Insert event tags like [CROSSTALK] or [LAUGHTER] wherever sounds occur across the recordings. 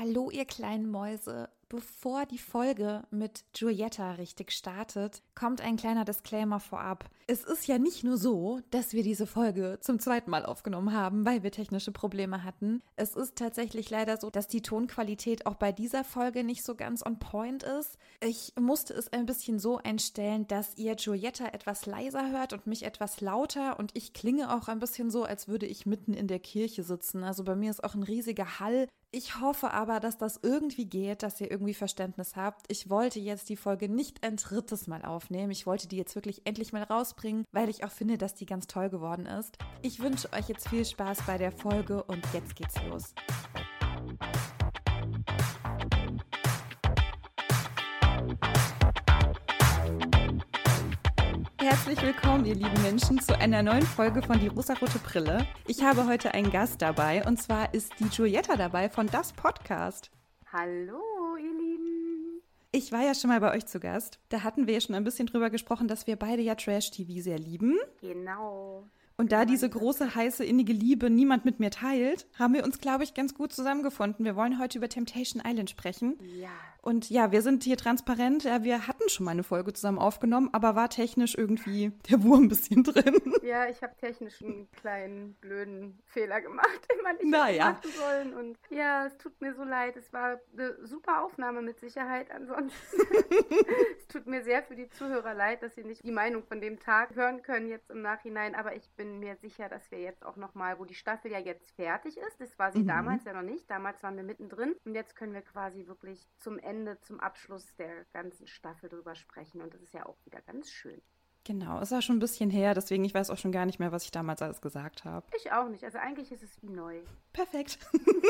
Hallo, ihr kleinen Mäuse. Bevor die Folge mit Giulietta richtig startet, kommt ein kleiner Disclaimer vorab. Es ist ja nicht nur so, dass wir diese Folge zum zweiten Mal aufgenommen haben, weil wir technische Probleme hatten. Es ist tatsächlich leider so, dass die Tonqualität auch bei dieser Folge nicht so ganz on point ist. Ich musste es ein bisschen so einstellen, dass ihr Giulietta etwas leiser hört und mich etwas lauter und ich klinge auch ein bisschen so, als würde ich mitten in der Kirche sitzen. Also bei mir ist auch ein riesiger Hall. Ich hoffe aber, dass das irgendwie geht, dass ihr irgendwie Verständnis habt. Ich wollte jetzt die Folge nicht ein drittes Mal aufnehmen. Ich wollte die jetzt wirklich endlich mal rausbringen, weil ich auch finde, dass die ganz toll geworden ist. Ich wünsche euch jetzt viel Spaß bei der Folge und jetzt geht's los. Herzlich willkommen, ihr lieben Menschen, zu einer neuen Folge von Die rosarote Brille. Ich habe heute einen Gast dabei und zwar ist die Giulietta dabei von Das Podcast. Hallo, ihr Lieben. Ich war ja schon mal bei euch zu Gast. Da hatten wir ja schon ein bisschen drüber gesprochen, dass wir beide ja Trash-TV sehr lieben. Genau. Und da diese große, heiße, innige Liebe niemand mit mir teilt, haben wir uns, glaube ich, ganz gut zusammengefunden. Wir wollen heute über Temptation Island sprechen. Ja. Und ja, wir sind hier transparent. Wir hatten schon mal eine Folge zusammen aufgenommen, aber war technisch irgendwie [LAUGHS] der Wurm ein bisschen drin. Ja, ich habe technisch einen kleinen, blöden Fehler gemacht, [LAUGHS] den man nicht Naja. machen sollen. Und ja, es tut mir so leid. Es war eine super Aufnahme mit Sicherheit. Ansonsten, [LAUGHS] es tut mir sehr für die Zuhörer leid, dass sie nicht die Meinung von dem Tag hören können jetzt im Nachhinein. Aber ich bin mir sicher, dass wir jetzt auch nochmal, wo die Staffel ja jetzt fertig ist, das war sie Mhm. damals ja noch nicht. Damals waren wir mittendrin. Und jetzt können wir quasi wirklich zum Ende, zum Abschluss der ganzen Staffel drüber sprechen. Und das ist ja auch wieder ganz schön. Genau, ist ja schon ein bisschen her, deswegen ich weiß auch schon gar nicht mehr, was ich damals alles gesagt habe. Ich auch nicht. Also eigentlich ist es wie neu. Perfekt.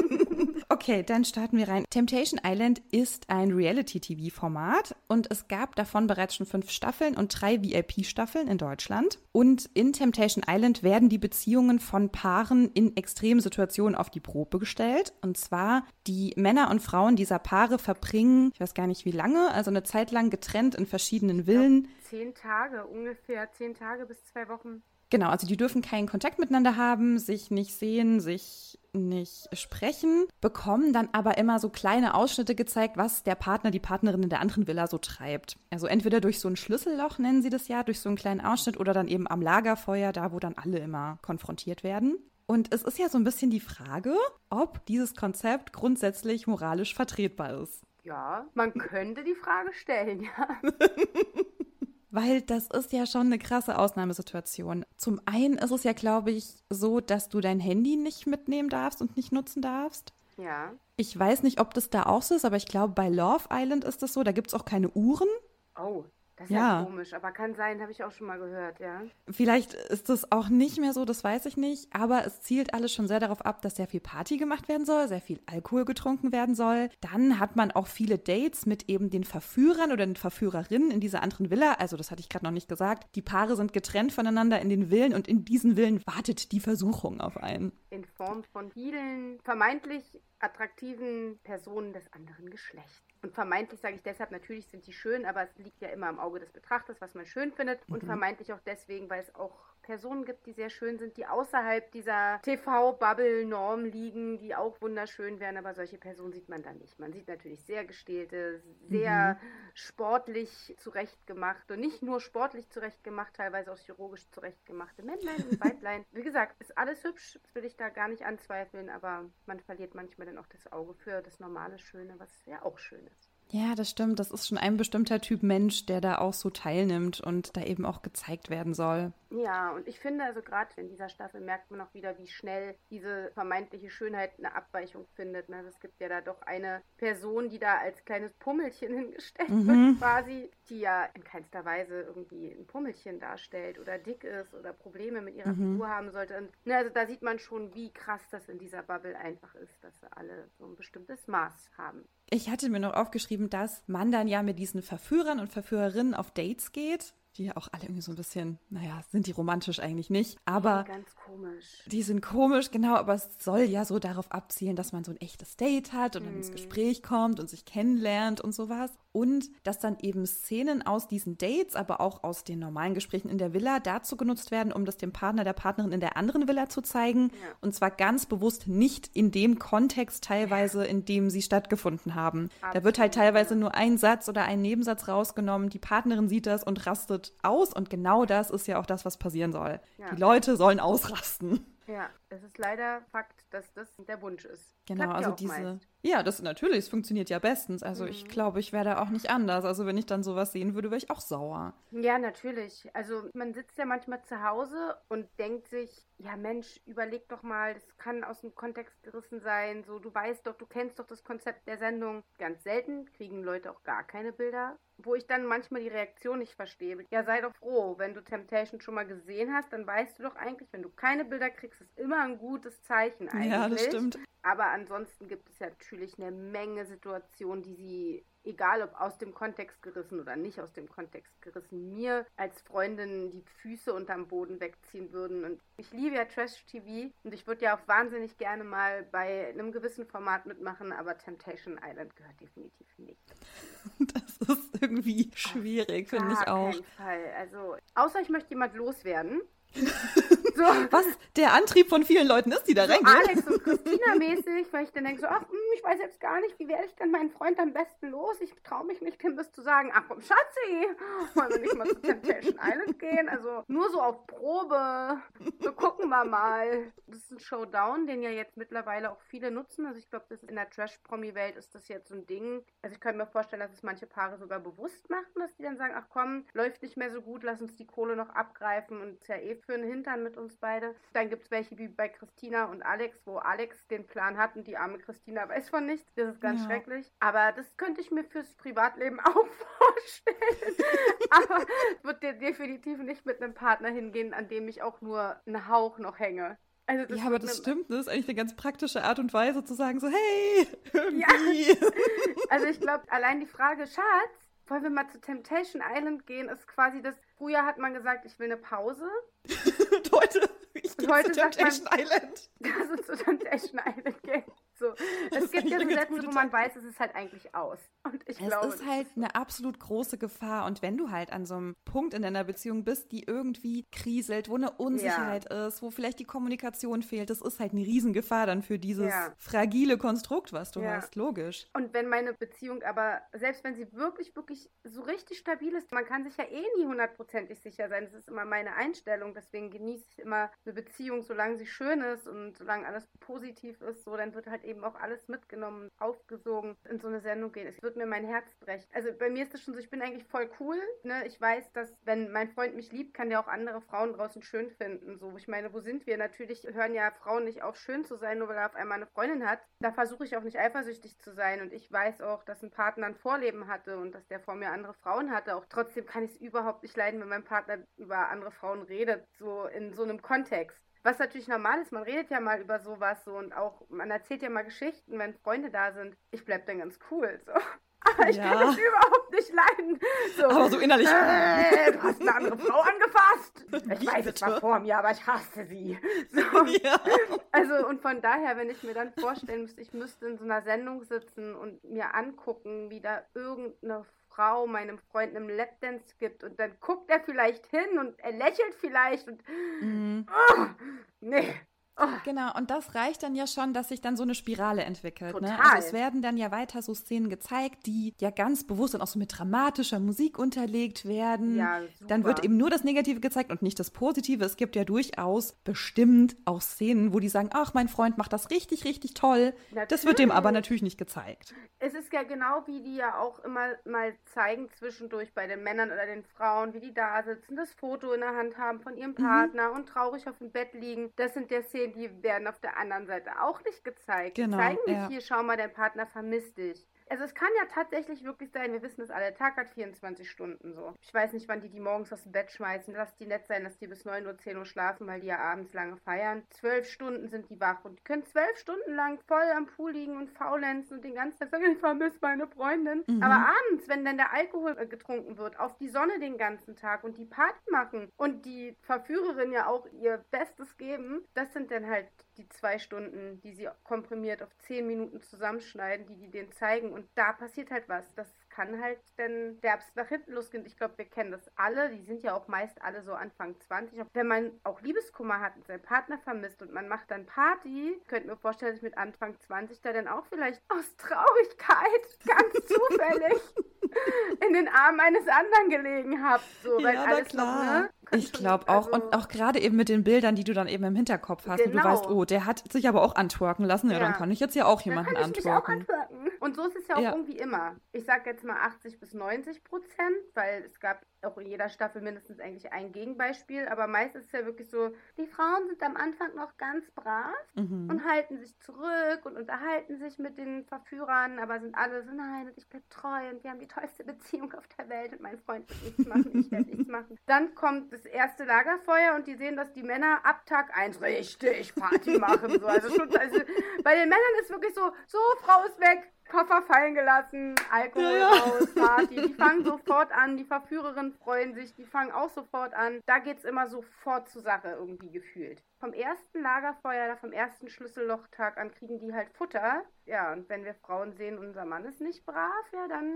[LAUGHS] okay, dann starten wir rein. Temptation Island ist ein Reality-TV-Format und es gab davon bereits schon fünf Staffeln und drei VIP-Staffeln in Deutschland. Und in Temptation Island werden die Beziehungen von Paaren in extremen Situationen auf die Probe gestellt. Und zwar die Männer und Frauen dieser Paare verbringen, ich weiß gar nicht wie lange, also eine Zeit lang getrennt in verschiedenen Villen. Zehn Tage, ungefähr zehn Tage bis zwei Wochen. Genau, also die dürfen keinen Kontakt miteinander haben, sich nicht sehen, sich nicht sprechen, bekommen dann aber immer so kleine Ausschnitte gezeigt, was der Partner, die Partnerin in der anderen Villa so treibt. Also entweder durch so ein Schlüsselloch, nennen sie das ja, durch so einen kleinen Ausschnitt oder dann eben am Lagerfeuer, da wo dann alle immer konfrontiert werden. Und es ist ja so ein bisschen die Frage, ob dieses Konzept grundsätzlich moralisch vertretbar ist. Ja, man könnte die Frage stellen, ja. [LAUGHS] Weil das ist ja schon eine krasse Ausnahmesituation. Zum einen ist es ja, glaube ich, so, dass du dein Handy nicht mitnehmen darfst und nicht nutzen darfst. Ja. Ich weiß nicht, ob das da auch so ist, aber ich glaube, bei Love Island ist das so. Da gibt es auch keine Uhren. Oh, das ist Ja. ja, komisch, aber kann sein, habe ich auch schon mal gehört, ja. Vielleicht ist das auch nicht mehr so, das weiß ich nicht. Aber es zielt alles schon sehr darauf ab, dass sehr viel Party gemacht werden soll, sehr viel Alkohol getrunken werden soll. Dann hat man auch viele Dates mit eben den Verführern oder den Verführerinnen in dieser anderen Villa. Also das hatte ich gerade noch nicht gesagt. Die Paare sind getrennt voneinander in den Villen und in diesen Villen wartet die Versuchung auf einen. In Form von vielen vermeintlich attraktiven Personen des anderen Geschlechts. Und vermeintlich sage ich deshalb, natürlich sind die schön, aber es liegt ja immer im Auge des Betrachters, was man schön findet. Und vermeintlich auch deswegen, weil es auch Personen gibt, die sehr schön sind, die außerhalb dieser TV-Bubble-Norm liegen, die auch wunderschön wären, aber solche Personen sieht man da nicht. Man sieht natürlich sehr gestählte, sehr sportlich zurechtgemacht und nicht nur sportlich zurechtgemacht, teilweise auch chirurgisch zurechtgemachte Männlein [LAUGHS] und Weiblein. Wie gesagt, ist alles hübsch, das will ich da gar nicht anzweifeln, aber man verliert manchmal dann auch das Auge für das normale Schöne, was ja auch schön ist. Ja, das stimmt. Das ist schon ein bestimmter Typ Mensch, der da auch so teilnimmt und da eben auch gezeigt werden soll. Ja, und ich finde also gerade in dieser Staffel merkt man auch wieder, wie schnell diese vermeintliche Schönheit eine Abweichung findet. Ne? Es gibt ja da doch eine Person, die da als kleines Pummelchen [LAUGHS] hingestellt wird quasi, die ja in keinster Weise irgendwie ein Pummelchen darstellt oder dick ist oder Probleme mit ihrer Figur haben sollte. Und ne, also da sieht man schon, wie krass das in dieser Bubble einfach ist, dass sie alle so ein bestimmtes Maß haben. Ich hatte mir noch aufgeschrieben, dass man dann ja mit diesen Verführern und Verführerinnen auf Dates geht. Die ja auch alle irgendwie so ein bisschen, naja, sind die romantisch eigentlich nicht. Aber Ganz komisch. die sind komisch, genau, aber es soll ja so darauf abzielen, dass man so ein echtes Date hat und dann ins Gespräch kommt und sich kennenlernt und sowas. Und dass dann eben Szenen aus diesen Dates, aber auch aus den normalen Gesprächen in der Villa dazu genutzt werden, um das dem Partner, der Partnerin in der anderen Villa zu zeigen. Ja. Und zwar ganz bewusst nicht in dem Kontext teilweise, in dem sie stattgefunden haben. Absolut. Da wird halt teilweise nur ein Satz oder ein Nebensatz rausgenommen. Die Partnerin sieht das und rastet aus. Und genau das ist ja auch das, was passieren soll. Ja. Die Leute sollen ausrasten. Ja, es ist leider Fakt, dass das der Wunsch ist. Genau, Klappt also diese. Meist. Ja, das natürlich, es funktioniert ja bestens. Also mhm. ich glaube, ich wäre da auch nicht anders. Also wenn ich dann sowas sehen würde, wäre ich auch sauer. Ja, natürlich. Also man sitzt ja manchmal zu Hause und denkt sich, ja Mensch, überleg doch mal, das kann aus dem Kontext gerissen sein. So, du weißt doch, du kennst doch das Konzept der Sendung. Ganz selten kriegen Leute auch gar keine Bilder, wo ich dann manchmal die Reaktion nicht verstehe. Ja, sei doch froh, wenn du Temptation schon mal gesehen hast, dann weißt du doch eigentlich, wenn du keine Bilder kriegst, ist immer ein gutes Zeichen eigentlich. Ja, das stimmt. Aber ansonsten gibt es ja natürlich eine Menge Situationen, die sie, egal ob aus dem Kontext gerissen oder nicht aus dem Kontext gerissen, mir als Freundin die Füße unterm Boden wegziehen würden. Und ich liebe ja Trash-TV und ich würde ja auch wahnsinnig gerne mal bei einem gewissen Format mitmachen, aber Temptation Island gehört definitiv nicht. [LAUGHS] Das ist irgendwie schwierig, finde ich auch. Auf keinen Fall. Also, außer ich möchte jemand loswerden. So. [LAUGHS] Was der Antrieb von vielen Leuten ist, die da so reingehen. Alex und Christina mäßig, weil ich dann denke so, ach, hm, ich weiß jetzt gar nicht, wie werde ich denn meinen Freund am besten los? Ich traue mich nicht, ihm das zu sagen. Ach komm, Schatzi, wollen wir nicht mal zu Temptation Island gehen? Also nur so auf Probe. So gucken wir mal. Das ist ein Showdown, den ja jetzt mittlerweile auch viele nutzen. Also ich glaube, das in der Trash-Promi-Welt ist das jetzt so ein Ding. Also ich könnte mir vorstellen, dass es manche Paare sogar bewusst machen, dass die dann sagen, ach komm, läuft nicht mehr so gut, lass uns die Kohle noch abgreifen und es ja eh für den Hintern mit uns beide. Dann gibt es welche wie bei Christina und Alex, wo Alex den Plan hat und die arme Christina weiß von nichts. Das ist ganz ja. schrecklich. Aber das könnte ich mir fürs Privatleben [LAUGHS] auch vorstellen. [LAUGHS] Aber wird dir definitiv nicht mit einem Partner hingehen, an dem ich auch nur einen Hauch noch hänge. Also ja, aber das stimmt. Das ist eigentlich eine ganz praktische Art und Weise zu sagen, so, hey, [LAUGHS] irgendwie. Ja. Also ich glaube, allein die Frage, Schatz, wollen wir mal zu Temptation Island gehen, ist quasi das, früher hat man gesagt, ich will eine Pause. [LAUGHS] und heute, ich gehe zu Temptation man, Island. [LAUGHS] Lass uns zu Temptation Island gehen. So. [LAUGHS] Es gibt ja so Sätze, wo man weiß, es ist halt eigentlich aus. Und ich es glaube, ist halt eine absolut große Gefahr. Und wenn du halt an so einem Punkt in deiner Beziehung bist, die irgendwie kriselt, wo eine Unsicherheit ja. ist, wo vielleicht die Kommunikation fehlt, das ist halt eine Riesengefahr dann für dieses ja. fragile Konstrukt, was du ja. hast. Logisch. Und wenn meine Beziehung aber, selbst wenn sie wirklich, wirklich so richtig stabil ist, man kann sich ja eh nie hundertprozentig sicher sein. Das ist immer meine Einstellung. Deswegen genieße ich immer eine Beziehung, solange sie schön ist und solange alles positiv ist. So, dann wird halt eben auch alles mitgenommen, aufgesogen in so eine Sendung gehen. Es wird mir mein Herz brechen. Also bei mir ist das schon so, ich bin eigentlich voll cool. Ne? Ich weiß, dass wenn mein Freund mich liebt, kann der auch andere Frauen draußen schön finden. So, ich meine, wo sind wir? Natürlich hören ja Frauen nicht auf, schön zu sein, nur weil er auf einmal eine Freundin hat. Da versuche ich auch nicht eifersüchtig zu sein. Und ich weiß auch, dass ein Partner ein Vorleben hatte und dass der vor mir andere Frauen hatte. Auch trotzdem kann ich es überhaupt nicht leiden, wenn mein Partner über andere Frauen redet, so in so einem Kontext. Was natürlich normal ist, man redet ja mal über sowas so und auch, man erzählt ja mal Geschichten, wenn Freunde da sind. Ich bleib dann ganz cool, so. [LAUGHS] Aber ich ja. kann das überhaupt nicht leiden. So, aber so innerlich. Äh, du hast eine andere Frau angefasst. Ich Wie weiß, es war vor mir, aber ich hasse sie. [LAUGHS] So. Ja. Also, und von daher, wenn ich mir dann vorstellen müsste, ich müsste in so einer Sendung sitzen und mir angucken, wie da irgendeine Frau meinem Freund einen Lapdance gibt und dann guckt er vielleicht hin und er lächelt vielleicht und mhm. oh, nee, Oh. Genau, und das reicht dann ja schon, dass sich dann so eine Spirale entwickelt. Ne? Also es werden dann ja weiter so Szenen gezeigt, die ja ganz bewusst und auch so mit dramatischer Musik unterlegt werden. Ja, dann wird eben nur das Negative gezeigt und nicht das Positive. Es gibt ja durchaus bestimmt auch Szenen, wo die sagen, ach, mein Freund macht das richtig, richtig toll. Natürlich. Das wird dem aber natürlich nicht gezeigt. Es ist ja genau, wie die ja auch immer mal zeigen zwischendurch bei den Männern oder den Frauen, wie die da sitzen, das Foto in der Hand haben von ihrem mhm. Partner mhm. und traurig auf dem Bett liegen. Das sind der Szenen, die werden auf der anderen Seite auch nicht gezeigt. Genau, die zeigen nicht ja. hier, schau mal, dein Partner vermisst dich also es kann ja tatsächlich wirklich sein, wir wissen es alle, der Tag hat 24 Stunden so. Ich weiß nicht, wann die die morgens aus dem Bett schmeißen. Lass die nett sein, dass die bis 9 Uhr, 10 Uhr schlafen, weil die ja abends lange feiern. Zwölf Stunden sind die wach und die können zwölf Stunden lang voll am Pool liegen und faulenzen und den ganzen Tag sagen, [LAUGHS] ich vermisse meine Freundin. Mhm. Aber abends, wenn dann der Alkohol äh, getrunken wird, auf die Sonne den ganzen Tag und die Party machen und die Verführerin ja auch ihr Bestes geben, das sind dann halt die zwei Stunden, die sie komprimiert auf zehn Minuten zusammenschneiden, die die denen zeigen. Und da passiert halt was. Das kann halt dann derbst nach hinten losgehen. Ich glaube, wir kennen das alle. Die sind ja auch meist alle so Anfang 20. Wenn man auch Liebeskummer hat und seinen Partner vermisst und man macht dann Party, könnte mir vorstellen, dass ich mit Anfang 20 da dann auch vielleicht aus Traurigkeit [LAUGHS] ganz zufällig [LAUGHS] in den Arm eines anderen gelegen habe. So, weil ja, alles klar. noch, ne? Ich glaube auch. Also, und auch gerade eben mit den Bildern, die du dann eben im Hinterkopf hast. Und du Genau. weißt, oh, der hat sich aber auch antworken lassen. Ja, dann Ja. kann ich jetzt ja auch dann jemanden kann ich mich auch antworten. Und so ist es ja auch Ja. irgendwie immer. Ich sage jetzt mal 80 bis 90 Prozent, weil es gab auch in jeder Staffel mindestens eigentlich ein Gegenbeispiel. Aber meist ist es ja wirklich so, die Frauen sind am Anfang noch ganz brav Mhm. und halten sich zurück und unterhalten sich mit den Verführern, aber sind alle so, nein, und ich bleib treu und wir haben die tollste Beziehung auf der Welt und mein Freund wird nichts machen, ich werde nichts [LAUGHS] machen. Dann kommt das erste Lagerfeuer und die sehen, dass die Männer ab Tag 1 richtig Party machen. So. Also schon, also bei den Männern ist wirklich so, so, Frau ist weg, Koffer fallen gelassen, Alkohol Ja, raus, Party. Die [LAUGHS] fangen sofort an, die Verführerinnen freuen sich, die fangen auch sofort an. Da geht's immer sofort zur Sache irgendwie gefühlt. Vom ersten Lagerfeuer, oder vom ersten Schlüssellochtag an kriegen die halt Futter. Ja, und wenn wir Frauen sehen, unser Mann ist nicht brav, ja, dann.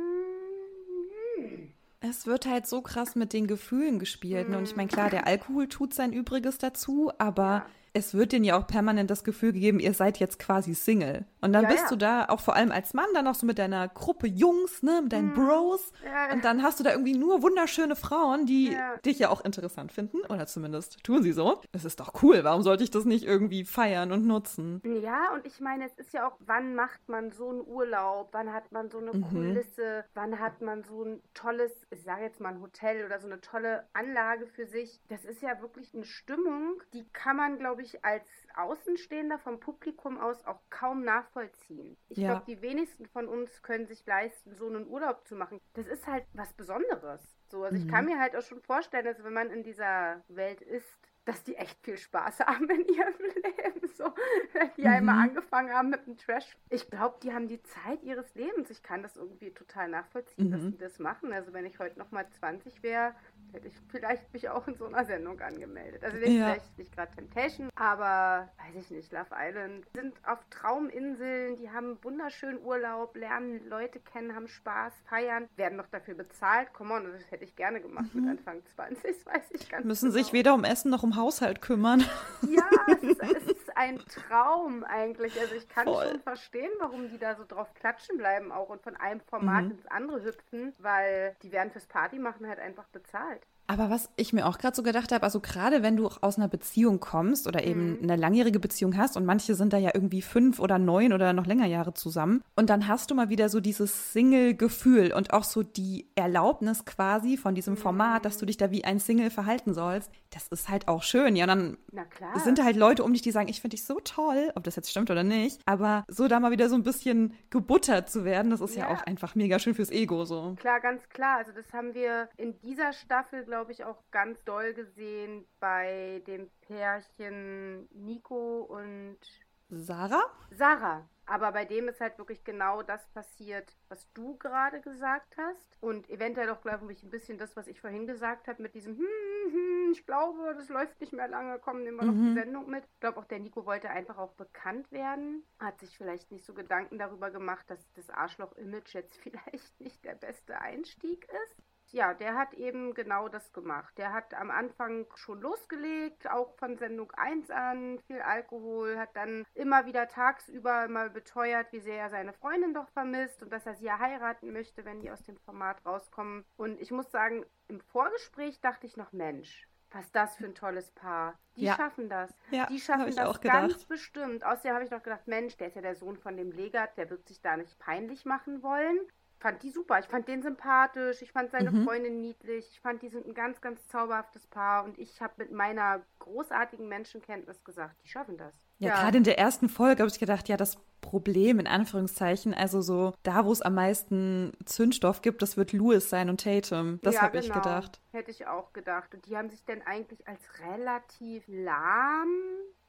Hm. Es wird halt so krass mit den Gefühlen gespielt. ne? Und ich meine, klar, der Alkohol tut sein Übriges dazu, aber Ja. Es wird denen ja auch permanent das Gefühl gegeben, ihr seid jetzt quasi Single. Und dann Ja, bist ja. du da auch vor allem als Mann dann noch so mit deiner Gruppe Jungs, ne, mit deinen Bros. Mhm. Ja. Und dann hast du da irgendwie nur wunderschöne Frauen, die dich ja auch interessant finden. Oder zumindest tun sie so. Das ist doch cool. Warum sollte ich das nicht irgendwie feiern und nutzen? Ja, und ich meine, es ist ja auch, wann macht man so einen Urlaub? Wann hat man so eine Kulisse? Wann hat man so ein tolles, ich sage jetzt mal ein Hotel oder so eine tolle Anlage für sich? Das ist ja wirklich eine Stimmung, die kann man, glaube ich, als Außenstehender vom Publikum aus auch kaum nachvollziehen. Ich Ja. glaube, die wenigsten von uns können sich leisten, so einen Urlaub zu machen. Das ist halt was Besonderes. So, also ich kann mir halt auch schon vorstellen, dass wenn man in dieser Welt ist, dass die echt viel Spaß [LAUGHS] haben in ihrem Leben. So, wenn die einmal angefangen haben mit dem Trash. Ich glaube, die haben die Zeit ihres Lebens. Ich kann das irgendwie total nachvollziehen, dass die das machen. Also wenn ich heute nochmal 20 wäre, hätte ich vielleicht mich auch in so einer Sendung angemeldet. Also Ja. vielleicht nicht gerade Temptation, aber weiß ich nicht, Love Island. Sind auf Trauminseln, die haben wunderschönen Urlaub, lernen Leute kennen, haben Spaß, feiern, werden noch dafür bezahlt. Come on, das hätte ich gerne gemacht mit Anfang 20, das [LAUGHS] weiß ich ganz Mhm. Müssen genau. sich weder um Essen noch um Haushalt kümmern. Ja, es ist, [LAUGHS] es ist ein Traum eigentlich. Also ich kann Voll. schon verstehen, warum die da so drauf klatschen bleiben auch und von einem Format Mhm. ins andere hüpfen, weil die werden fürs Party machen halt einfach bezahlt. Aber was ich mir auch gerade so gedacht habe, also gerade wenn du aus einer Beziehung kommst oder eben Mhm. eine langjährige Beziehung hast und manche sind da ja irgendwie fünf oder neun oder noch länger Jahre zusammen und dann hast du mal wieder so dieses Single-Gefühl und auch so die Erlaubnis quasi von diesem Format, dass du dich da wie ein Single verhalten sollst, das ist halt auch schön. Ja, und dann sind halt Leute um dich, die sagen, ich finde dich so toll, ob das jetzt stimmt oder nicht, aber so da mal wieder so ein bisschen gebuttert zu werden, das ist ja, Ja. auch einfach mega schön fürs Ego so. Klar, ganz klar. Also das haben wir in dieser Staffel, glaube ich, auch ganz doll gesehen bei dem Pärchen Nico und Sarah? Sarah. Aber bei dem ist halt wirklich genau das passiert, was du gerade gesagt hast. Und eventuell auch, glaube ich, ein bisschen das, was ich vorhin gesagt habe, mit diesem, hm, hm, ich glaube, das läuft nicht mehr lange, komm, nehmen wir noch die Sendung mit. Ich glaube auch, der Nico wollte einfach auch bekannt werden. Hat sich vielleicht nicht so Gedanken darüber gemacht, dass das Arschloch-Image jetzt [LAUGHS] vielleicht nicht der beste Einstieg ist. Ja, der hat eben genau das gemacht. Der hat am Anfang schon losgelegt, auch von Sendung 1 an, viel Alkohol, hat dann immer wieder tagsüber mal beteuert, wie sehr er seine Freundin doch vermisst und dass er sie ja heiraten möchte, wenn die aus dem Format rauskommen. Und ich muss sagen, im Vorgespräch dachte ich noch, Mensch, was das für ein tolles Paar. Die Ja. schaffen das. Ja, die schaffen das ganz bestimmt. Außerdem habe ich noch gedacht, Mensch, der ist ja der Sohn von dem Legat, der wird sich da nicht peinlich machen wollen. Fand die super. Ich fand den sympathisch. Ich fand seine Mhm. Freundin niedlich. Ich fand, die sind ein ganz, ganz zauberhaftes Paar. Und ich habe mit meiner großartigen Menschenkenntnis gesagt, die schaffen das. Ja, gerade in der ersten Folge habe ich gedacht, ja, das Problem in Anführungszeichen. Also so da, wo es am meisten Zündstoff gibt, das wird Lewis sein und Tatum. Das ja, habe genau. ich gedacht. Hätte ich auch gedacht. Und die haben sich denn eigentlich als relativ lahm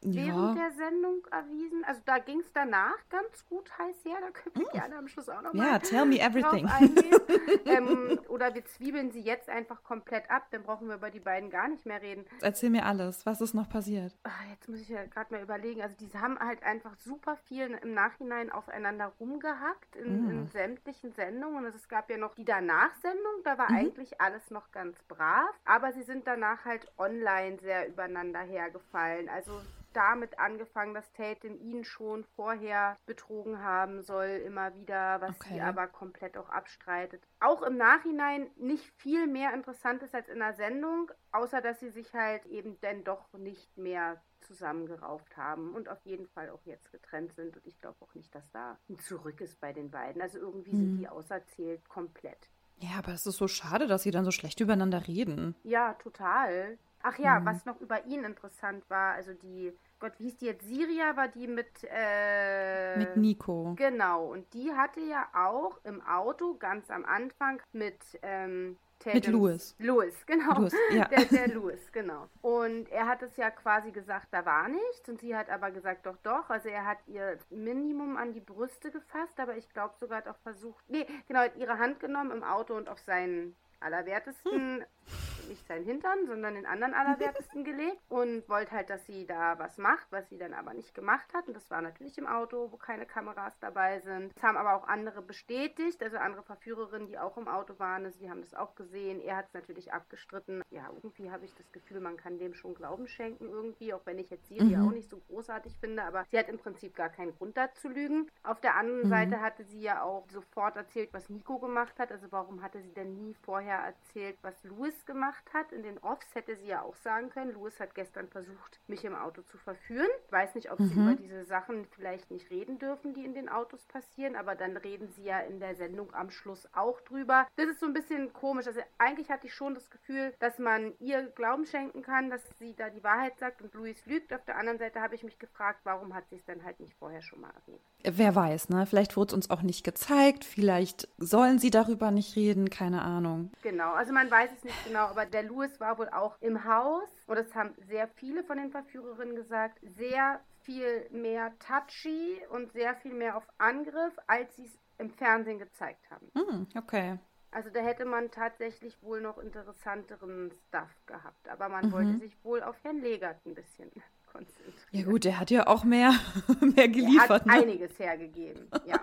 während ja. der Sendung erwiesen. Also da ging es danach ganz gut heiß her. Da können wir mm. gerne am Schluss auch noch mal Ja, tell me everything. [LAUGHS] ähm, oder wir zwiebeln sie jetzt einfach komplett ab, dann brauchen wir über die beiden gar nicht mehr reden. Erzähl mir alles. Was ist noch passiert? Ach, jetzt muss ich ja gerade mal überlegen. Also die haben halt einfach super viel im Nachhinein aufeinander rumgehackt in, mm. in sämtlichen Sendungen. Also es gab ja noch die Danach-Sendung, da war mhm. eigentlich alles noch ganz brav. Aber sie sind danach halt online sehr übereinander hergefallen. Also damit angefangen, dass Tatum ihn schon vorher betrogen haben soll, immer wieder, was okay. sie aber komplett auch abstreitet. Auch im Nachhinein nicht viel mehr interessant ist als in der Sendung, außer dass sie sich halt eben denn doch nicht mehr zusammengerauft haben und auf jeden Fall auch jetzt getrennt sind. Und ich glaube auch nicht, dass da ein Zurück ist bei den beiden. Also irgendwie mhm. sind die auserzählt komplett. Ja, aber es ist so schade, dass sie dann so schlecht übereinander reden. Ja, total. Ach ja, mhm. was noch über ihn interessant war, also die, Gott, wie hieß die jetzt? Siria war die mit. Äh, mit Nico. Genau, und die hatte ja auch im Auto ganz am Anfang mit. Ähm, mit Louis. Louis, genau. Louis, ja. Der, der [LAUGHS] Louis, genau. Und er hat es ja quasi gesagt, da war nichts. Und sie hat aber gesagt, doch, doch. Also er hat ihr Minimum an die Brüste gefasst, aber ich glaube sogar hat auch versucht. Nee, genau, hat ihre Hand genommen im Auto und auf seinen allerwertesten hm [LAUGHS] nicht seinen Hintern, sondern den anderen Allerwertesten gelegt und wollte halt, dass sie da was macht, was sie dann aber nicht gemacht hat. Und das war natürlich im Auto, wo keine Kameras dabei sind. Das haben aber auch andere bestätigt, also andere Verführerinnen, die auch im Auto waren, also die haben das auch gesehen. Er hat es natürlich abgestritten. Ja, irgendwie habe ich das Gefühl, man kann dem schon Glauben schenken irgendwie, auch wenn ich jetzt Siri mhm. auch nicht so großartig finde, aber sie hat im Prinzip gar keinen Grund da zu lügen. Auf der anderen mhm. Seite hatte sie ja auch sofort erzählt, was Nico gemacht hat. Also warum hatte sie denn nie vorher erzählt, was Louis gemacht gemacht hat. In den Offs hätte sie ja auch sagen können, Louis hat gestern versucht, mich im Auto zu verführen. Ich weiß nicht, ob mhm. sie über diese Sachen vielleicht nicht reden dürfen, die in den Autos passieren, aber dann reden sie ja in der Sendung am Schluss auch drüber. Das ist so ein bisschen komisch. Also eigentlich hatte ich schon das Gefühl, dass man ihr Glauben schenken kann, dass sie da die Wahrheit sagt und Louis lügt. Auf der anderen Seite habe ich mich gefragt, warum hat sie es dann halt nicht vorher schon mal erwähnt. Wer weiß, ne? Vielleicht wurde es uns auch nicht gezeigt, vielleicht sollen sie darüber nicht reden, keine Ahnung. Genau, also man weiß es nicht genau, aber der Louis war wohl auch im Haus und das haben sehr viele von den Verführerinnen gesagt, sehr viel mehr touchy und sehr viel mehr auf Angriff, als sie es im Fernsehen gezeigt haben. Mm, okay. Also da hätte man tatsächlich wohl noch interessanteren Stuff gehabt, aber man mhm. wollte sich wohl auf Herrn Legert ein bisschen [LAUGHS] konzentrieren. Ja gut, der hat ja auch mehr, [LAUGHS] mehr geliefert. Er hat ne? einiges hergegeben, ja.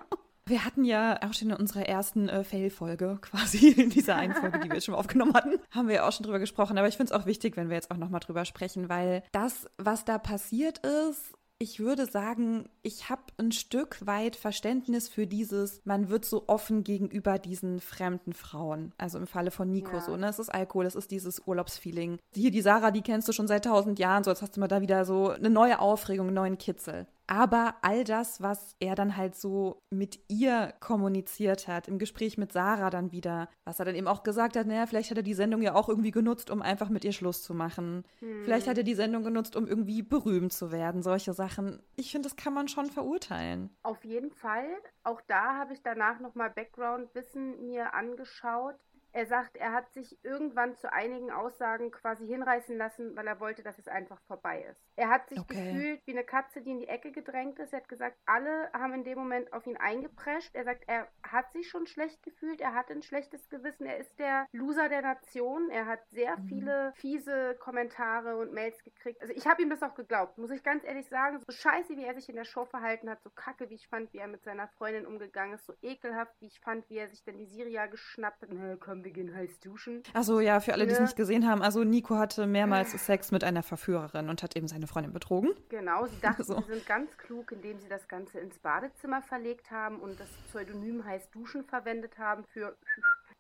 Wir hatten ja auch schon in unserer ersten äh, Fail-Folge, [LAUGHS] quasi in dieser einen Folge, die wir jetzt schon mal aufgenommen hatten, haben wir ja auch schon drüber gesprochen. Aber ich finde es auch wichtig, wenn wir jetzt auch nochmal drüber sprechen, weil das, was da passiert ist, ich würde sagen, ich habe ein Stück weit Verständnis für dieses, man wird so offen gegenüber diesen fremden Frauen. Also im Falle von Nico ja. so, ne? Es ist Alkohol, es ist dieses Urlaubsfeeling. Hier, die Sarah, die kennst du schon seit tausend Jahren, so jetzt hast du mal da wieder so eine neue Aufregung, einen neuen Kitzel. Aber all das, was er dann halt so mit ihr kommuniziert hat, im Gespräch mit Sarah dann wieder, was er dann eben auch gesagt hat, naja, vielleicht hat er die Sendung ja auch irgendwie genutzt, um einfach mit ihr Schluss zu machen. Hm. Vielleicht hat er die Sendung genutzt, um irgendwie berühmt zu werden, solche Sachen. Ich finde, das kann man schon verurteilen. Auf jeden Fall. Auch da habe ich danach nochmal Background-Wissen mir angeschaut. Er sagt, er hat sich irgendwann zu einigen Aussagen quasi hinreißen lassen, weil er wollte, dass es einfach vorbei ist. Er hat sich okay. gefühlt wie eine Katze, die in die Ecke gedrängt ist. Er hat gesagt, alle haben in dem Moment auf ihn eingeprescht. Er sagt, er hat sich schon schlecht gefühlt, er hat ein schlechtes Gewissen, er ist der Loser der Nation. Er hat sehr mhm. viele fiese Kommentare und Mails gekriegt. Also ich habe ihm das auch geglaubt, muss ich ganz ehrlich sagen. So scheiße, wie er sich in der Show verhalten hat, so kacke, wie ich fand, wie er mit seiner Freundin umgegangen ist, so ekelhaft, wie ich fand, wie er sich denn die Siria geschnappt hat. Na, komm, wir gehen heiß duschen. Also ja, für alle, die es nicht gesehen haben, also Nico hatte mehrmals Sex mit einer Verführerin und hat eben seine Freundin betrogen. Genau, sie [LAUGHS] dachten, so. sie sind ganz klug, indem sie das Ganze ins Badezimmer verlegt haben und das Pseudonym heiß duschen verwendet haben für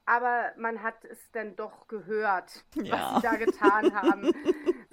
aber man hat es dann doch gehört, ja. was sie da getan [LAUGHS] haben.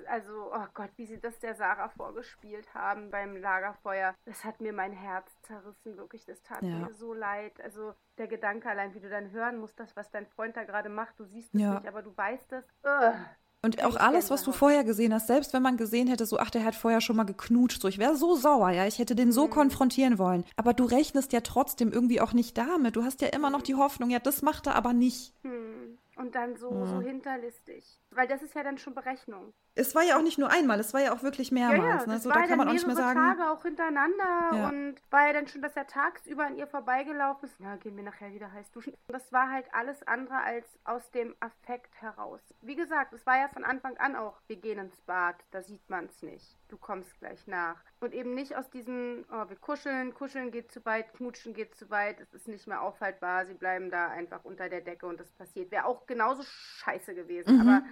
also, oh Gott, wie sie das der Sarah vorgespielt haben beim Lagerfeuer. Das hat mir mein Herz zerrissen, wirklich. Das tat ja. mir so leid. Also, der Gedanke allein, wie du dann hören musst, das, was dein Freund da gerade macht, du siehst es ja. nicht, aber du weißt es. Ugh. Und auch alles, was du vorher gesehen hast, selbst wenn man gesehen hätte, so, ach, der hat vorher schon mal geknutscht, so, ich wäre so sauer, ja, ich hätte den so mhm. konfrontieren wollen. Aber du rechnest ja trotzdem irgendwie auch nicht damit. Du hast ja immer noch die Hoffnung, ja, das macht er aber nicht. Mhm. Und dann so, mhm. so hinterlistig. Weil das ist ja dann schon Berechnung. Es war ja auch nicht nur einmal, es war ja auch wirklich mehrmals. Ja, ja, ne? so, da kann man auch nicht mehr sagen. Tage auch hintereinander ja. und war ja dann schon, dass er tagsüber an ihr vorbeigelaufen ist. Ja, gehen wir nachher wieder heiß duschen. Das war halt alles andere als aus dem Affekt heraus. Wie gesagt, es war ja von Anfang an auch, wir gehen ins Bad, da sieht man es nicht. Du kommst gleich nach. Und eben nicht aus diesem, oh, wir kuscheln, kuscheln geht zu weit, knutschen geht zu weit, es ist nicht mehr aufhaltbar, sie bleiben da einfach unter der Decke und das passiert. Wäre auch genauso scheiße gewesen. Mhm. Aber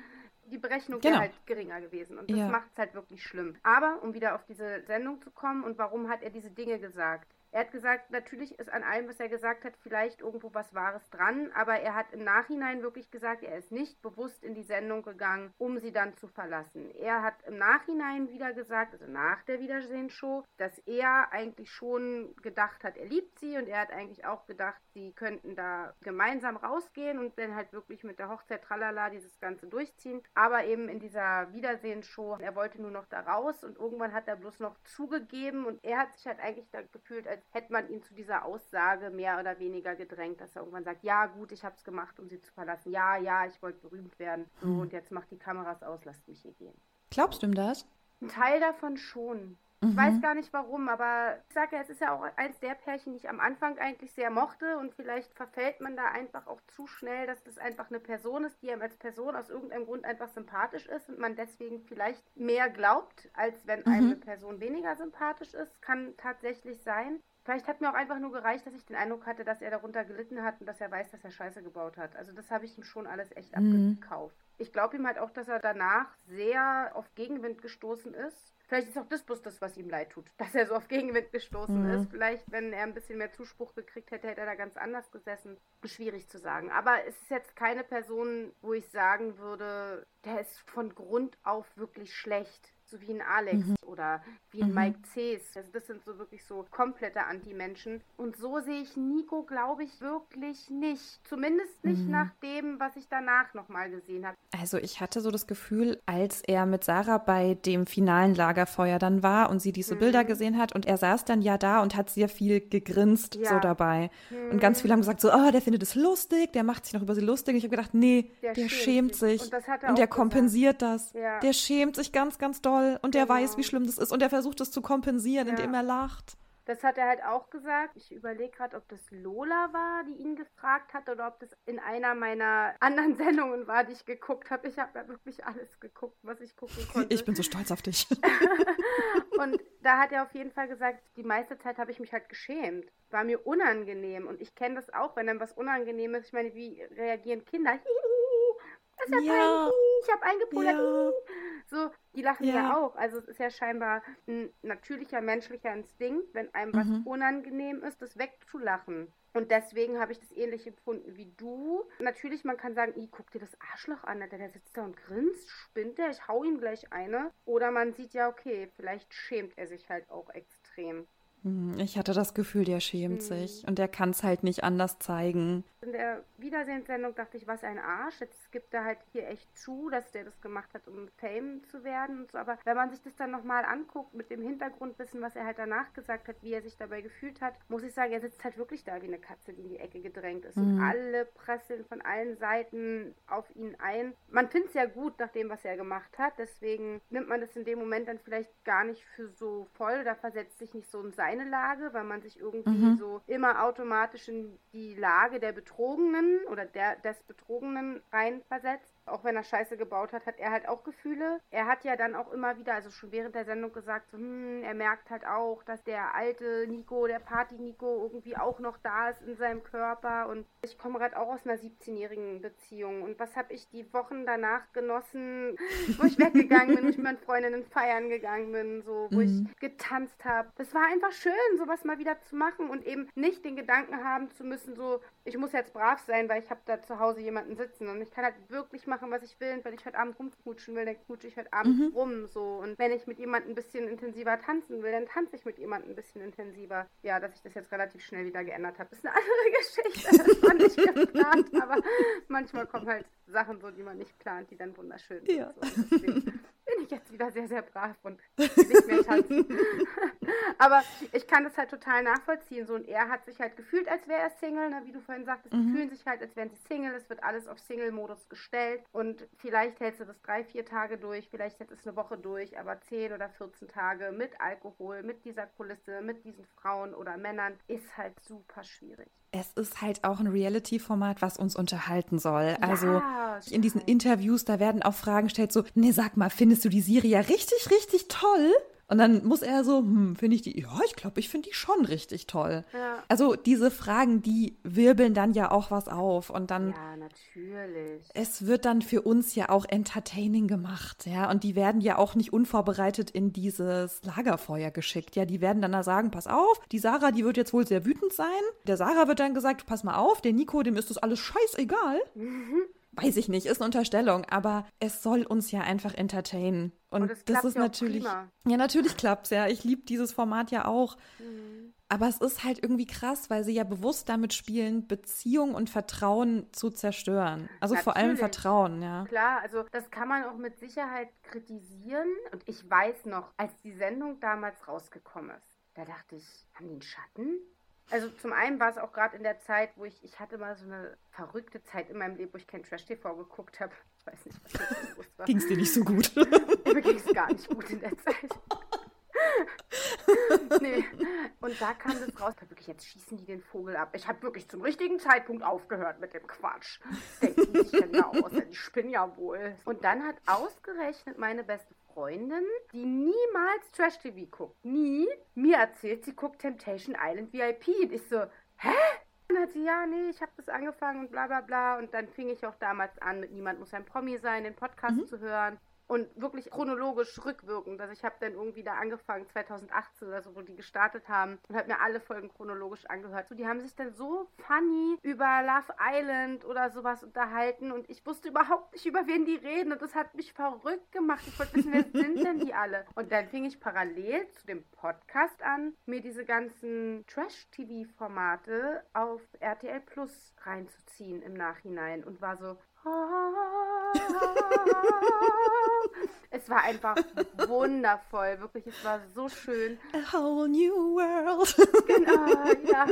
die Berechnung genau. wäre halt geringer gewesen. Und das ja. macht es halt wirklich schlimm. Aber um wieder auf diese Sendung zu kommen und warum hat er diese Dinge gesagt? Er hat gesagt, natürlich ist an allem, was er gesagt hat, vielleicht irgendwo was Wahres dran, aber er hat im Nachhinein wirklich gesagt, er ist nicht bewusst in die Sendung gegangen, um sie dann zu verlassen. Er hat im Nachhinein wieder gesagt, also nach der Wiedersehensshow, dass er eigentlich schon gedacht hat, er liebt sie und er hat eigentlich auch gedacht, sie könnten da gemeinsam rausgehen und dann halt wirklich mit der Hochzeit tralala dieses Ganze durchziehen. Aber eben in dieser Wiedersehensshow, er wollte nur noch da raus und irgendwann hat er bloß noch zugegeben und er hat sich halt eigentlich da gefühlt, als hätte man ihn zu dieser Aussage mehr oder weniger gedrängt, dass er irgendwann sagt, ja gut, ich habe es gemacht, um sie zu verlassen. Ja, ja, ich wollte berühmt werden. So, mhm. und jetzt macht die Kameras aus, lasst mich hier gehen. Glaubst du ihm das? Ein Teil davon schon. Ich mhm. weiß gar nicht warum, aber ich sage ja, es ist ja auch eins der Pärchen, die ich am Anfang eigentlich sehr mochte und vielleicht verfällt man da einfach auch zu schnell, dass das einfach eine Person ist, die einem als Person aus irgendeinem Grund einfach sympathisch ist und man deswegen vielleicht mehr glaubt, als wenn mhm. eine Person weniger sympathisch ist. Kann tatsächlich sein. Vielleicht hat mir auch einfach nur gereicht, dass ich den Eindruck hatte, dass er darunter gelitten hat und dass er weiß, dass er Scheiße gebaut hat. Also das habe ich ihm schon alles echt mhm. abgekauft. Ich glaube ihm halt auch, dass er danach sehr auf Gegenwind gestoßen ist. Vielleicht ist auch das bloß das, was ihm leid tut, dass er so auf Gegenwind gestoßen mhm. ist. Vielleicht, wenn er ein bisschen mehr Zuspruch gekriegt hätte, hätte er da ganz anders gesessen. Schwierig zu sagen. Aber es ist jetzt keine Person, wo ich sagen würde, der ist von Grund auf wirklich schlecht so wie ein Alex mhm. oder wie ein mhm. Mike Cees. Also das sind so wirklich so komplette Anti-Menschen. Und so sehe ich Nico, glaube ich, wirklich nicht. Zumindest nicht mhm. nach dem, was ich danach nochmal gesehen habe. Also ich hatte so das Gefühl, als er mit Sarah bei dem finalen Lagerfeuer dann war und sie diese mhm. Bilder gesehen hat und er saß dann ja da und hat sehr viel gegrinst ja. so dabei. Und ganz mhm. viele haben gesagt so, oh, der findet es lustig, der macht sich noch über sie lustig. Und ich habe gedacht, nee, der, der schämt, schämt sich. Und, und der kompensiert gesagt. das. Ja. Der schämt sich ganz, ganz doll toll und der genau. weiß, wie schlimm das ist und der versucht es zu kompensieren, ja. indem er lacht. Das hat er halt auch gesagt. Ich überlege gerade, ob das Lola war, die ihn gefragt hat, oder ob das in einer meiner anderen [LAUGHS] Sendungen war, die ich geguckt habe. Ich habe ja wirklich alles geguckt, was ich gucken [LAUGHS] konnte. Ich bin so stolz auf dich. [LAUGHS] und da hat er auf jeden Fall gesagt, die meiste Zeit habe ich mich halt geschämt. War mir unangenehm. Und ich kenne das auch, wenn dann was unangenehm ist. Ich meine, wie reagieren Kinder? Das ist ja, ja. ich habe eingepullert. Ja. So, die lachen ja. ja. auch. Also es ist ja scheinbar ein natürlicher menschlicher Instinkt, wenn einem mhm. was unangenehm ist, das wegzulachen. Und deswegen habe ich das ähnlich empfunden wie du. Natürlich, man kann sagen, ich guck dir das Arschloch an, der, der sitzt da und grinst, spinnt der, ich hau ihm gleich eine. Oder man sieht ja, okay, vielleicht schämt er sich halt auch extrem. Hm, ich hatte das Gefühl, der schämt mhm. sich und der kann es halt nicht anders zeigen. In der Wiedersehenssendung dachte ich, was ein Arsch. Jetzt gibt er halt hier echt zu, dass der das gemacht hat, um Fame zu werden und so. Aber wenn man sich das dann nochmal anguckt, mit dem Hintergrundwissen, was er halt danach gesagt hat, wie er sich dabei gefühlt hat, muss ich sagen, er sitzt halt wirklich da wie eine Katze, die in die Ecke gedrängt ist. Mhm. Und alle presseln von allen Seiten auf ihn ein. Man findet es ja gut nach dem, was er gemacht hat. Deswegen nimmt man das in dem Moment dann vielleicht gar nicht für so voll oder versetzt sich nicht so in sein eine Lage, weil man sich irgendwie mhm. so immer automatisch in die Lage der Betrogenen oder der, des Betrogenen reinversetzt auch wenn er Scheiße gebaut hat, hat er halt auch Gefühle. Er hat ja dann auch immer wieder, also schon während der Sendung gesagt, so, hm, er merkt halt auch, dass der alte Nico, der Party-Nico irgendwie auch noch da ist in seinem Körper. Und ich komme gerade auch aus einer 17-jährigen Beziehung. Und was habe ich die Wochen danach genossen, wo ich weggegangen bin, wo ich mit meinen Freundinnen feiern gegangen bin, so, wo mhm. ich getanzt habe. Das war einfach schön, sowas mal wieder zu machen und eben nicht den Gedanken haben zu müssen, so, ich muss jetzt brav sein, weil ich habe da zu Hause jemanden sitzen. Und ich kann halt wirklich mal machen, was ich will. Und wenn ich heute Abend rumknutschen will, dann knutsche ich heute Abend mhm. rum. So. Und wenn ich mit jemandem ein bisschen intensiver tanzen will, dann tanze ich mit jemandem ein bisschen intensiver. Ja, dass ich das jetzt relativ schnell wieder geändert habe, ist eine [LAUGHS] andere Geschichte. war nicht geplant, aber manchmal kommen halt Sachen so, die man nicht plant, die dann wunderschön sind. Ja. So. Ich jetzt wieder sehr, sehr brav und nicht mehr tanzen. [LAUGHS] aber ich kann das halt total nachvollziehen. So, und er hat sich halt gefühlt, als wäre er Single, ne? wie du vorhin sagtest, mhm. die fühlen sich halt, als wären sie Single. Es wird alles auf Single-Modus gestellt und vielleicht hältst du das drei, vier Tage durch, vielleicht hältst du es eine Woche durch, aber zehn oder 14 Tage mit Alkohol, mit dieser Kulisse, mit diesen Frauen oder Männern ist halt super schwierig es ist halt auch ein Reality-Format, was uns unterhalten soll. Also ja, in diesen Interviews, da werden auch Fragen gestellt, so, nee, sag mal, findest du die Serie ja richtig, richtig toll? Und dann muss er so, hm, finde ich die, ja, ich glaube, ich finde die schon richtig toll. Ja. Also diese Fragen, die wirbeln dann ja auch was auf und dann. Ja, natürlich. Es wird dann für uns ja auch entertaining gemacht, ja. Und die werden ja auch nicht unvorbereitet in dieses Lagerfeuer geschickt. Ja, die werden dann da sagen, pass auf, die Sarah, die wird jetzt wohl sehr wütend sein. Der Sarah wird dann gesagt, pass mal auf, der Nico, dem ist das alles scheißegal. Mhm [LAUGHS] weiß ich nicht, ist eine Unterstellung, aber es soll uns ja einfach entertainen. Und, Und das ist natürlich. Ja, natürlich klappt's, ja. Ich liebe dieses Format ja auch. Mhm. Aber es ist halt irgendwie krass, weil sie ja bewusst damit spielen, Beziehung und Vertrauen zu zerstören. Also Natürlich. vor allem Vertrauen, ja. Klar, also das kann man auch mit Sicherheit kritisieren. Und ich weiß noch, als die Sendung damals rausgekommen ist, da dachte ich, haben die einen Schatten? Also zum einen war es auch gerade in der Zeit, wo ich, ich hatte mal so eine verrückte Zeit in meinem Leben, wo ich kein Trash-TV geguckt habe. Ich weiß nicht, was das bewusst war. Ging es dir nicht so gut? [LAUGHS] Mir ging es gar nicht gut in der Zeit. [LAUGHS] nee. Und da kam das raus. Wirklich, jetzt schießen die den Vogel ab. Ich habe wirklich zum richtigen Zeitpunkt aufgehört mit dem Quatsch. Denken sich denn da aus? Die spinnen ja wohl. Und dann hat ausgerechnet meine beste Freundin, die niemals Trash-TV guckt, nie, mir erzählt, sie guckt Temptation Island VIP. Und ich so, hä? dann hat sie, ja, nee, ich habe das angefangen und bla bla bla. Und dann fing ich auch damals an, mit Niemand muss ein Promi sein, den Podcast mhm. zu hören und wirklich chronologisch rückwirkend. Also ich habe dann irgendwie da angefangen, 2018 oder so, wo die gestartet haben und habe mir alle Folgen chronologisch angehört. So, die haben sich dann so funny über Love Island oder sowas unterhalten und ich wusste überhaupt nicht, über wen die reden und das hat mich verrückt gemacht. Ich wollte wissen, wer sind denn die alle? [LAUGHS] Und dann fing ich parallel zu dem Podcast an, mir diese ganzen Trash-TV-Formate auf RTL Plus reinzuziehen im Nachhinein und war so, [LAUGHS] es war einfach wundervoll, wirklich, es war so schön. A whole new world. Genau, ja.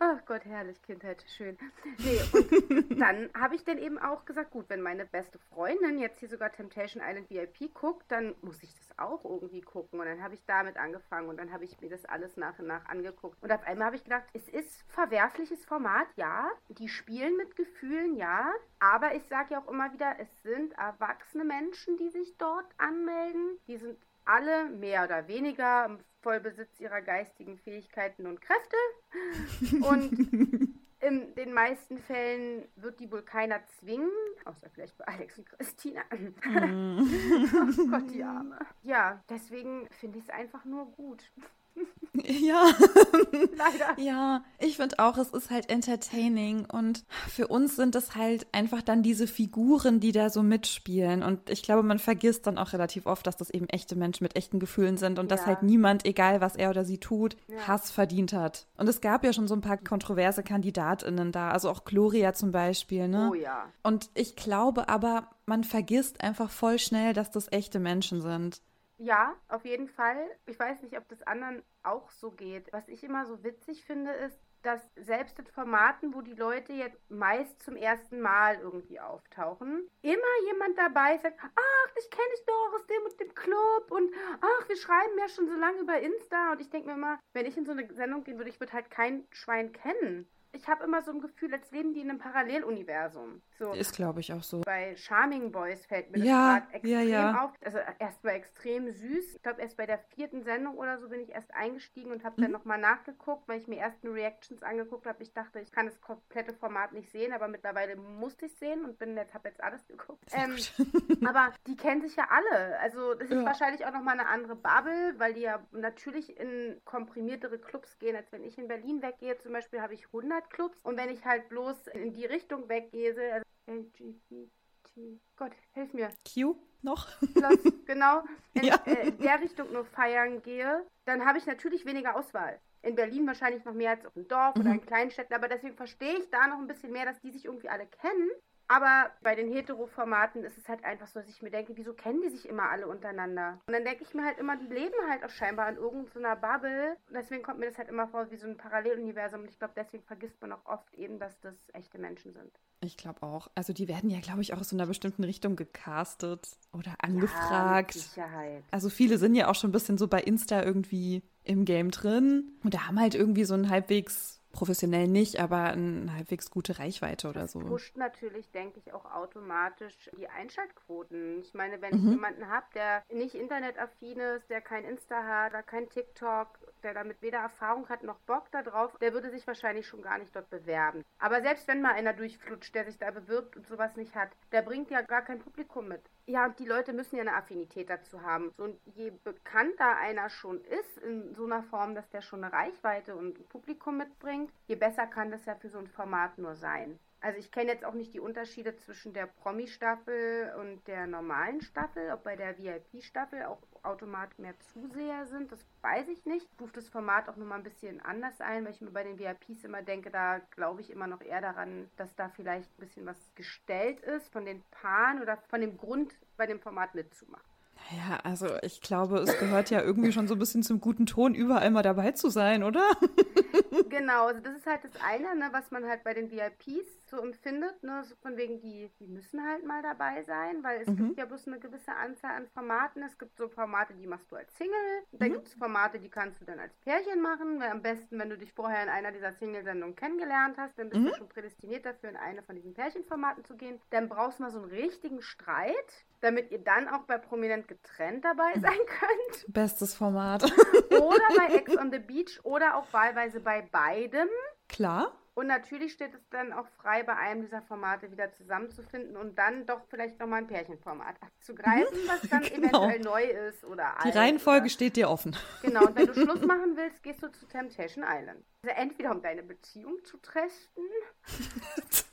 Oh Gott, herrlich, Kindheit, schön. Nee, und [LAUGHS] dann habe ich dann eben auch gesagt, gut, wenn meine beste Freundin jetzt hier sogar Temptation Island VIP guckt, dann muss ich das auch irgendwie gucken. Und dann habe ich damit angefangen und dann habe ich mir das alles nach und nach angeguckt. Und auf einmal habe ich gedacht, es ist verwerfliches Format, ja. Die spielen mit Gefühlen, ja. Aber ich sage ja auch immer wieder, es sind erwachsene Menschen, die sich dort anmelden. Die sind alle mehr oder weniger Vollbesitz ihrer geistigen Fähigkeiten und Kräfte. Und [LAUGHS] in den meisten Fällen wird die wohl keiner zwingen, außer vielleicht bei Alex und Christina. Mm. [LAUGHS] oh Gott, die Arme. Ja, deswegen finde ich es einfach nur gut. [LAUGHS] Ja. Leider. Ja, ich finde auch, es ist halt entertaining und für uns sind es halt einfach dann diese Figuren, die da so mitspielen und ich glaube, man vergisst dann auch relativ oft, dass das eben echte Menschen mit echten Gefühlen sind und ja. dass halt niemand, egal was er oder sie tut, ja. Hass verdient hat. Und es gab ja schon so ein paar kontroverse KandidatInnen da, also auch Gloria zum Beispiel, ne? Oh ja. Und ich glaube aber, man vergisst einfach voll schnell, dass das echte Menschen sind. Ja, auf jeden Fall. Ich weiß nicht, ob das anderen auch so geht. Was ich immer so witzig finde, ist, dass selbst in Formaten, wo die Leute jetzt meist zum ersten Mal irgendwie auftauchen, immer jemand dabei sagt, ach, dich kenne ich doch aus dem und dem Club und ach, wir schreiben ja schon so lange über Insta und ich denke mir immer, wenn ich in so eine Sendung gehen würde, ich würde halt kein Schwein kennen ich habe immer so ein Gefühl, als leben die in einem Paralleluniversum. So. Ist, glaube ich, auch so. Bei Charming Boys fällt mir ja, das extrem ja, ja. auf. Also erstmal extrem süß. Ich glaube, erst bei der vierten Sendung oder so bin ich erst eingestiegen und habe mhm. dann nochmal nachgeguckt, weil ich mir erst eine Reactions angeguckt habe. Ich dachte, ich kann das komplette Format nicht sehen, aber mittlerweile musste ich sehen und bin jetzt, habe jetzt alles geguckt. Ähm, [LAUGHS] aber die kennen sich ja alle. Also das ist ja. wahrscheinlich auch nochmal eine andere Bubble, weil die ja natürlich in komprimiertere Clubs gehen, als wenn ich in Berlin weggehe. Zum Beispiel habe ich 100 Clubs. Und wenn ich halt bloß in die Richtung weggehe, also LGBT, Gott, hilf mir. Q noch? [LAUGHS] genau. Wenn ja. ich äh, in der Richtung nur feiern gehe, dann habe ich natürlich weniger Auswahl. In Berlin wahrscheinlich noch mehr als auf dem Dorf mhm. oder in kleinen Städten, aber deswegen verstehe ich da noch ein bisschen mehr, dass die sich irgendwie alle kennen. Aber bei den Hetero-Formaten ist es halt einfach so, dass ich mir denke, wieso kennen die sich immer alle untereinander? Und dann denke ich mir halt immer, die leben halt auch scheinbar in irgendeiner Bubble. Und deswegen kommt mir das halt immer vor wie so ein Paralleluniversum. Und ich glaube, deswegen vergisst man auch oft eben, dass das echte Menschen sind. Ich glaube auch. Also die werden ja, glaube ich, auch aus so einer bestimmten Richtung gecastet oder angefragt. Ja, Sicherheit. Also viele sind ja auch schon ein bisschen so bei Insta irgendwie im Game drin. Und da haben halt irgendwie so ein halbwegs professionell nicht, aber eine halbwegs gute Reichweite oder das so. pusht natürlich, denke ich, auch automatisch die Einschaltquoten. Ich meine, wenn mhm. ich jemanden habe, der nicht internetaffin ist, der kein Insta hat, oder kein TikTok, der damit weder Erfahrung hat noch Bock darauf, der würde sich wahrscheinlich schon gar nicht dort bewerben. Aber selbst wenn mal einer durchflutscht, der sich da bewirbt und sowas nicht hat, der bringt ja gar kein Publikum mit. Ja, und die Leute müssen ja eine Affinität dazu haben. So, und je bekannter einer schon ist, in so einer Form, dass der schon eine Reichweite und ein Publikum mitbringt, je besser kann das ja für so ein Format nur sein. Also ich kenne jetzt auch nicht die Unterschiede zwischen der Promi-Staffel und der normalen Staffel, ob bei der VIP-Staffel auch automatisch mehr Zuseher sind, das weiß ich nicht. Ruft das Format auch nochmal ein bisschen anders ein, weil ich mir bei den VIPs immer denke, da glaube ich immer noch eher daran, dass da vielleicht ein bisschen was gestellt ist von den Paaren oder von dem Grund bei dem Format mitzumachen. Ja, also ich glaube, es gehört ja irgendwie schon so ein bisschen zum guten Ton, überall mal dabei zu sein, oder? [LAUGHS] genau, also das ist halt das eine, ne, was man halt bei den VIPs so empfindet, ne, so von wegen, die, die müssen halt mal dabei sein, weil es mhm. gibt ja bloß eine gewisse Anzahl an Formaten. Es gibt so Formate, die machst du als Single, mhm. da gibt es Formate, die kannst du dann als Pärchen machen, am besten, wenn du dich vorher in einer dieser Single-Sendungen kennengelernt hast, dann bist mhm. du schon prädestiniert dafür, in eine von diesen Pärchenformaten zu gehen. Dann brauchst du mal so einen richtigen Streit, damit ihr dann auch bei Prominent getrennt dabei sein könnt. Bestes Format. oder bei Ex [LAUGHS] on the Beach oder auch wahlweise bei beidem. Klar. Und natürlich steht es dann auch frei, bei einem dieser Formate wieder zusammenzufinden und dann doch vielleicht nochmal ein Pärchenformat [LAUGHS] abzugreifen, was dann [LAUGHS] genau. eventuell neu ist oder Die Reihenfolge oder... steht dir offen. Genau, und wenn du [LAUGHS] Schluss machen willst, gehst du zu Temptation Island. Also entweder um deine Beziehung zu testen.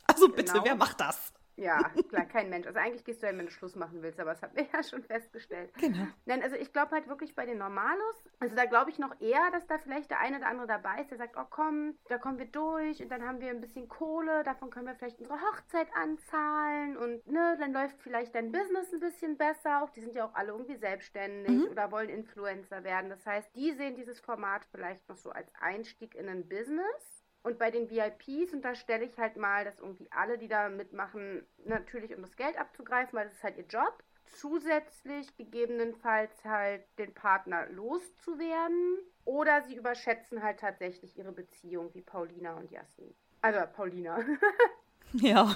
Also bitte, genau. wer macht das? Ja, klar, kein Mensch. Also eigentlich gehst du ja, wenn du Schluss machen willst, aber das haben wir ja schon festgestellt. Genau. Nein, also ich glaube halt wirklich bei den Normalos, also da glaube ich noch eher, dass da vielleicht der eine oder andere dabei ist, der sagt, oh komm, da kommen wir durch und dann haben wir ein bisschen Kohle, davon können wir vielleicht unsere Hochzeit anzahlen und ne, dann läuft vielleicht dein Business ein bisschen besser. Auch die sind ja auch alle irgendwie selbstständig mhm. oder wollen Influencer werden. Das heißt, die sehen dieses Format vielleicht noch so als Einstieg in ein Business. Und bei den VIPs unterstelle ich halt mal, dass irgendwie alle, die da mitmachen, natürlich um das Geld abzugreifen, weil das ist halt ihr Job. Zusätzlich gegebenenfalls halt den Partner loszuwerden. Oder sie überschätzen halt tatsächlich ihre Beziehung, wie Paulina und Jasmin. Also Paulina. [LAUGHS] Ja. [LAUGHS]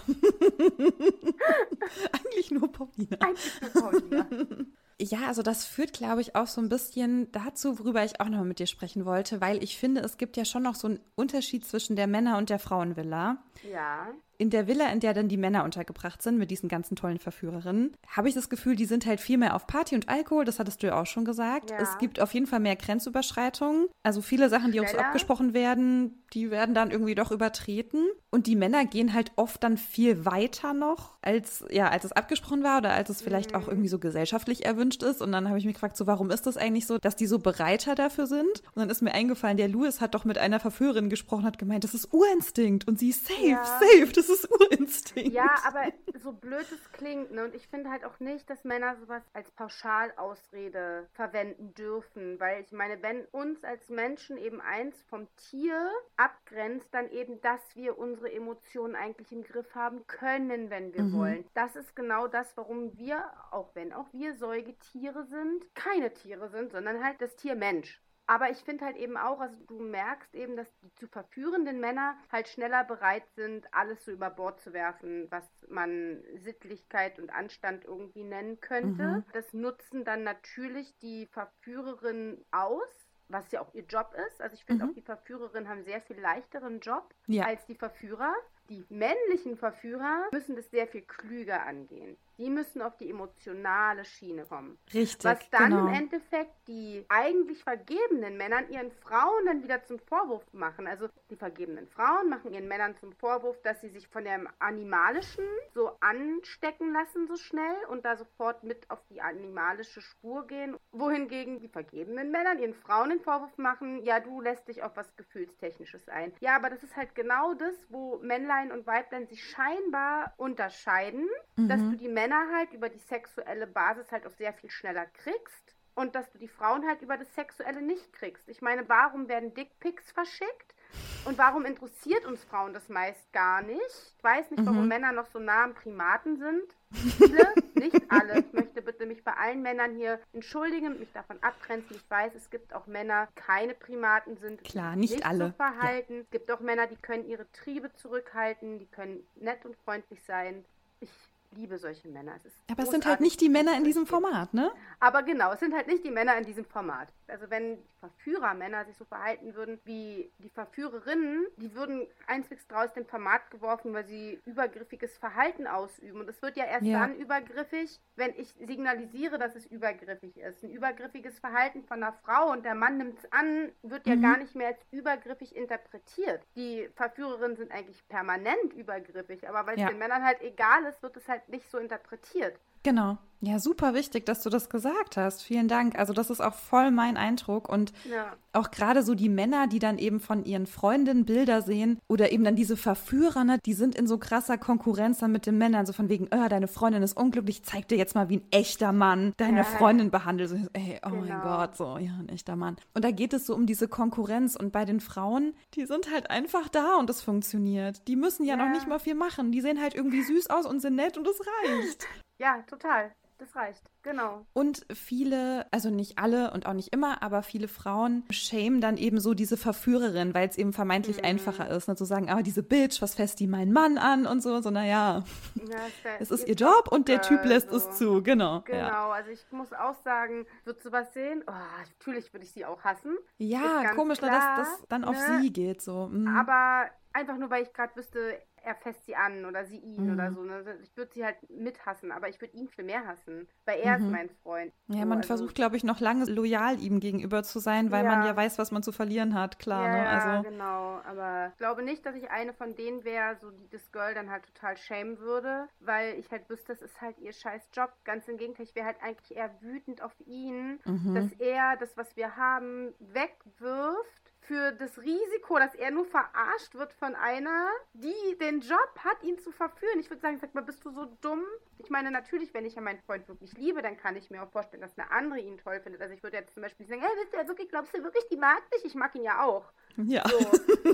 Eigentlich nur Paulina. Eigentlich nur Paulina. [LAUGHS] Ja, also das führt, glaube ich, auch so ein bisschen dazu, worüber ich auch noch mit dir sprechen wollte, weil ich finde, es gibt ja schon noch so einen Unterschied zwischen der Männer- und der Frauenvilla. Ja in der Villa, in der dann die Männer untergebracht sind, mit diesen ganzen tollen Verführerinnen, habe ich das Gefühl, die sind halt viel mehr auf Party und Alkohol. Das hattest du ja auch schon gesagt. Ja. Es gibt auf jeden Fall mehr Grenzüberschreitungen. Also viele Sachen, die auch so abgesprochen werden, die werden dann irgendwie doch übertreten. Und die Männer gehen halt oft dann viel weiter noch, als, ja, als es abgesprochen war oder als es vielleicht mhm. auch irgendwie so gesellschaftlich erwünscht ist. Und dann habe ich mich gefragt, so, warum ist das eigentlich so, dass die so bereiter dafür sind? Und dann ist mir eingefallen, der Louis hat doch mit einer Verführerin gesprochen, hat gemeint, das ist Urinstinkt. Und sie ist safe, ja. safe. Das ist Urinstinkt. Ja, aber so blöd es klingt, ne? Und ich finde halt auch nicht, dass Männer sowas als Pauschalausrede verwenden dürfen. Weil ich meine, wenn uns als Menschen eben eins vom Tier abgrenzt, dann eben, dass wir unsere Emotionen eigentlich im Griff haben können, wenn wir mhm. wollen. Das ist genau das, warum wir, auch wenn auch wir Säugetiere sind, keine Tiere sind, sondern halt das Tier Mensch. Aber ich finde halt eben auch, also du merkst eben, dass die zu verführenden Männer halt schneller bereit sind, alles so über Bord zu werfen, was man Sittlichkeit und Anstand irgendwie nennen könnte. Mhm. Das nutzen dann natürlich die Verführerinnen aus was ja auch ihr Job ist. Also ich finde mhm. auch die Verführerinnen haben sehr viel leichteren Job ja. als die Verführer. Die männlichen Verführer müssen das sehr viel klüger angehen. Die müssen auf die emotionale Schiene kommen. Richtig. Was dann genau. im Endeffekt die eigentlich vergebenen Männern ihren Frauen dann wieder zum Vorwurf machen. Also die vergebenen Frauen machen ihren Männern zum Vorwurf, dass sie sich von dem Animalischen so anstecken lassen so schnell und da sofort mit auf die animalische Spur gehen. Wohingegen die vergebenen Männern ihren Frauen den Vorwurf machen, ja, du lässt dich auf was Gefühlstechnisches ein. Ja, aber das ist halt genau das, wo Männlein und Weiblein sich scheinbar unterscheiden, Mhm. dass du die Männer halt über die sexuelle Basis halt auch sehr viel schneller kriegst und dass du die Frauen halt über das Sexuelle nicht kriegst. Ich meine, warum werden Dickpics verschickt? Und warum interessiert uns Frauen das meist gar nicht? Ich weiß nicht, warum Mhm. Männer noch so nah am Primaten sind. Viele, [LAUGHS] nicht alle. Ich möchte bitte mich bei allen Männern hier entschuldigen und mich davon abgrenzen. Ich weiß, es gibt auch Männer, die keine Primaten sind. Klar, sich nicht alle. Verhalten. Es gibt auch Männer, die können ihre Triebe zurückhalten, die können nett und freundlich sein. Ich liebe solche Männer. Es Aber es sind halt nicht die Männer in diesem. Format, ne? Aber genau, es sind halt nicht die Männer in diesem Format. Also wenn die Verführermänner sich so verhalten würden wie die Verführerinnen, die würden einswegs aus dem Format geworfen, weil sie übergriffiges Verhalten ausüben. Und es wird ja erst Ja. dann übergriffig, wenn ich signalisiere, dass es übergriffig ist. Ein übergriffiges Verhalten von einer Frau und der Mann nimmt es an, wird ja Mhm. gar nicht mehr als übergriffig interpretiert. Die Verführerinnen sind eigentlich permanent übergriffig, aber weil es Ja. den Männern halt egal ist, wird es halt nicht so interpretiert. Genau. Ja, super wichtig, dass du das gesagt hast. Vielen Dank. Also das ist auch voll mein Eindruck und Ja. auch gerade so die Männer, die dann eben von ihren Freundinnen Bilder sehen oder eben dann diese Verführer, ne, die sind in so krasser Konkurrenz dann mit den Männern, so von wegen, oh, deine Freundin ist unglücklich, zeig dir jetzt mal, wie ein echter Mann deine Ja. Freundin behandelt. So, ey, oh mein Genau. Gott, so, ja, ein echter Mann. Und da geht es so um diese Konkurrenz und bei den Frauen, die sind halt einfach da und es funktioniert. Die müssen ja, noch Ja. nicht mal viel machen. Die sehen halt irgendwie süß aus und sind nett und es reicht. Ja, total. Das reicht. Genau. Und viele, also nicht alle und auch nicht immer, aber viele Frauen schämen dann eben so diese Verführerin, weil es eben vermeintlich Mhm. einfacher ist, ne, zu sagen, aber diese Bitch, was fässt die meinen Mann an und so, so naja, Ja, es ist ihr Job und der Typ lässt so. es zu, genau. Genau, Ja, also ich muss auch sagen, würdest du was sehen? Oh, natürlich würde ich sie auch hassen. ja komisch, ne, klar, dass das dann auf ne? sie geht, so. mm. Aber einfach nur, weil ich gerade wüsste, er fässt sie an oder sie ihn Mhm. oder so. Ne? Ich würde sie halt mithassen, aber ich würde ihn viel mehr hassen, weil er Mhm. ist mein Freund. Ja, So, man also- versucht, glaube ich, noch lange loyal ihm gegenüber zu sein, weil man Ja. ja weiß, was man zu verlieren hat, klar, ja, ne? ja, Also, genau. Aber ich glaube nicht, dass ich eine von denen wäre, so die das Girl dann halt total schämen würde, weil ich halt wüsste, das ist halt ihr scheiß Job. Ganz im Gegenteil, ich wäre halt eigentlich eher wütend auf ihn, mhm. dass er das, was wir haben, wegwirft für das Risiko, dass er nur verarscht wird von einer, die den Job hat, ihn zu verführen. Ich würde sagen, sag mal, bist du so dumm? Ich meine, natürlich, wenn ich ja meinen Freund wirklich liebe, dann kann ich mir auch vorstellen, dass eine andere ihn toll findet. Also ich würde jetzt zum Beispiel sagen, hey, bist du ja wirklich, glaubst du wirklich, die mag dich? Ich mag ihn ja auch. ja. So.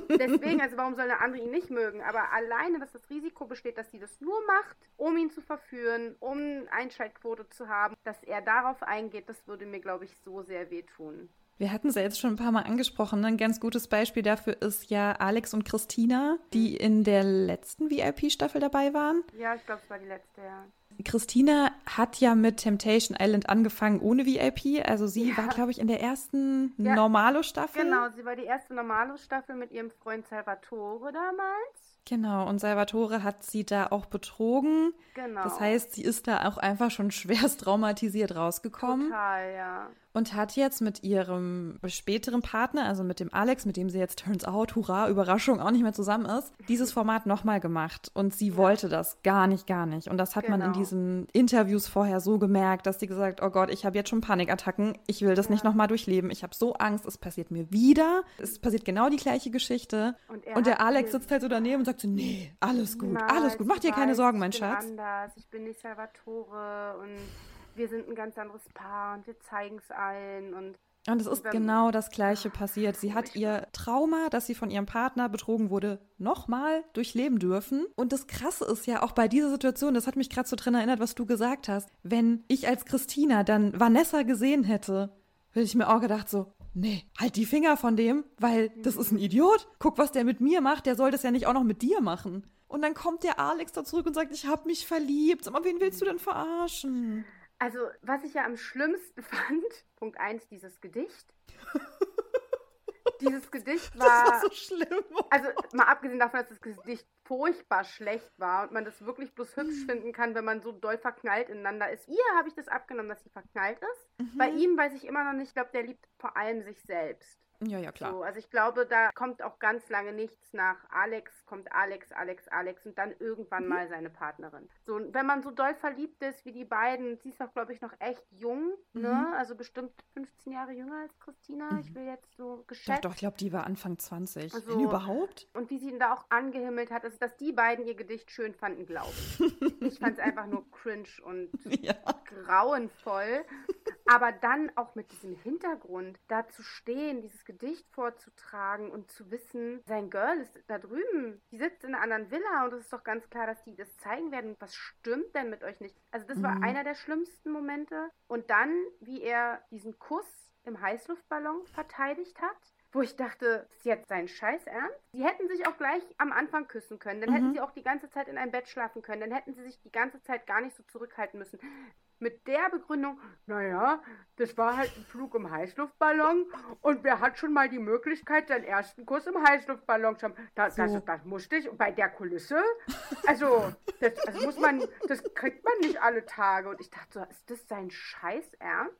Deswegen, also warum soll eine andere ihn nicht mögen? Aber alleine, dass das Risiko besteht, dass sie das nur macht, um ihn zu verführen, um Einschaltquote zu haben, dass er darauf eingeht, das würde mir, glaube ich, so sehr wehtun. Wir hatten es ja jetzt schon ein paar Mal angesprochen. ne? Ein ganz gutes Beispiel dafür ist ja Alex und Christina, die in der letzten VIP-Staffel dabei waren. Ja, ich glaube, es war die letzte, ja. Christina hat ja mit Temptation Island angefangen ohne VIP. Also sie Ja. war, glaube ich, in der ersten Ja. Normalo-Staffel. Genau, sie war die erste normale Staffel mit ihrem Freund Salvatore damals. Genau, und Salvatore hat sie da auch betrogen. Genau. Das heißt, sie ist da auch einfach schon [LAUGHS] schwerst traumatisiert rausgekommen. Total, ja. Und hat jetzt mit ihrem späteren Partner, also mit dem Alex, mit dem sie jetzt turns out, hurra, Überraschung, auch nicht mehr zusammen ist, dieses Format nochmal gemacht. Und sie wollte das gar nicht, gar nicht. Und das hat man in Genau. diesen Interviews vorher so gemerkt, dass sie gesagt, oh Gott, ich habe jetzt schon Panikattacken, ich will das nicht nochmal durchleben, ich habe so Angst, es passiert mir wieder. Es passiert genau die gleiche Geschichte. Und, Und der Alex sitzt halt so daneben und sagt so, nee, alles gut, Niemals, alles gut, mach dir keine Sorgen, mein Schatz. anders, ich bin nicht Salvatore und wir sind ein ganz anderes Paar und wir zeigen es allen und Und es ist genau das Gleiche passiert. Sie hat ihr Trauma, dass sie von ihrem Partner betrogen wurde, nochmal durchleben dürfen. Und das Krasse ist ja auch bei dieser Situation, das hat mich gerade so dran erinnert, was du gesagt hast. Wenn ich als Christina dann Vanessa gesehen hätte, hätte ich mir auch gedacht so, nee, halt die Finger von dem, weil das ist ein Idiot. Guck, was der mit mir macht, der soll das ja nicht auch noch mit dir machen. Und dann kommt der Alex da zurück und sagt, ich hab mich verliebt. Aber wen willst du denn verarschen? Also, was ich ja am schlimmsten [LAUGHS] fand, Punkt 1, dieses Gedicht. [LAUGHS] Dieses Gedicht war, das war so schlimm. Also mal abgesehen davon, dass das Gedicht furchtbar schlecht war und man das wirklich bloß hübsch Mhm. finden kann, wenn man so doll verknallt ineinander ist. Ihr habe ich das abgenommen, dass sie verknallt ist. Mhm. Bei ihm weiß ich immer noch nicht, ich glaube, der liebt vor allem sich selbst. Ja, ja, klar. So, also ich glaube, da kommt auch ganz lange nichts nach Alex, kommt Alex, Alex, Alex und dann irgendwann Mhm. mal seine Partnerin. So, und wenn man so doll verliebt ist wie die beiden, sie ist auch, glaube ich, noch echt jung, ne? Mhm. Also bestimmt 15 Jahre jünger als Christina. Ich will jetzt so Doch, geschätzt. doch, ich glaube, die war Anfang 20. Also- Wenn überhaupt? Und wie sie ihn da auch angehimmelt hat, ist, dass die beiden ihr Gedicht schön fanden, glaube ich. ich fand es [LAUGHS] einfach nur cringe und Ja. grauenvoll. Aber dann auch mit diesem Hintergrund, da zu stehen, dieses Gedicht vorzutragen und zu wissen, sein Girl ist da drüben, die sitzt in einer anderen Villa und es ist doch ganz klar, dass die das zeigen werden. Was stimmt denn mit euch nicht? Also das war Mhm. einer der schlimmsten Momente. Und dann, wie er diesen Kuss im Heißluftballon verteidigt hat. Wo ich dachte, ist jetzt sein Scheiß ernst? Sie hätten sich auch gleich am Anfang küssen können. Dann hätten Mhm. sie auch die ganze Zeit in einem Bett schlafen können. Dann hätten sie sich die ganze Zeit gar nicht so zurückhalten müssen. Mit der Begründung, naja, das war halt ein Flug im Heißluftballon und wer hat schon mal die Möglichkeit, seinen ersten Kuss im Heißluftballon zu haben? Das, So. das, das musste ich. Und bei der Kulisse, also, das, das muss man, das kriegt man nicht alle Tage. Und ich dachte so, ist das sein Scheiß Ernst?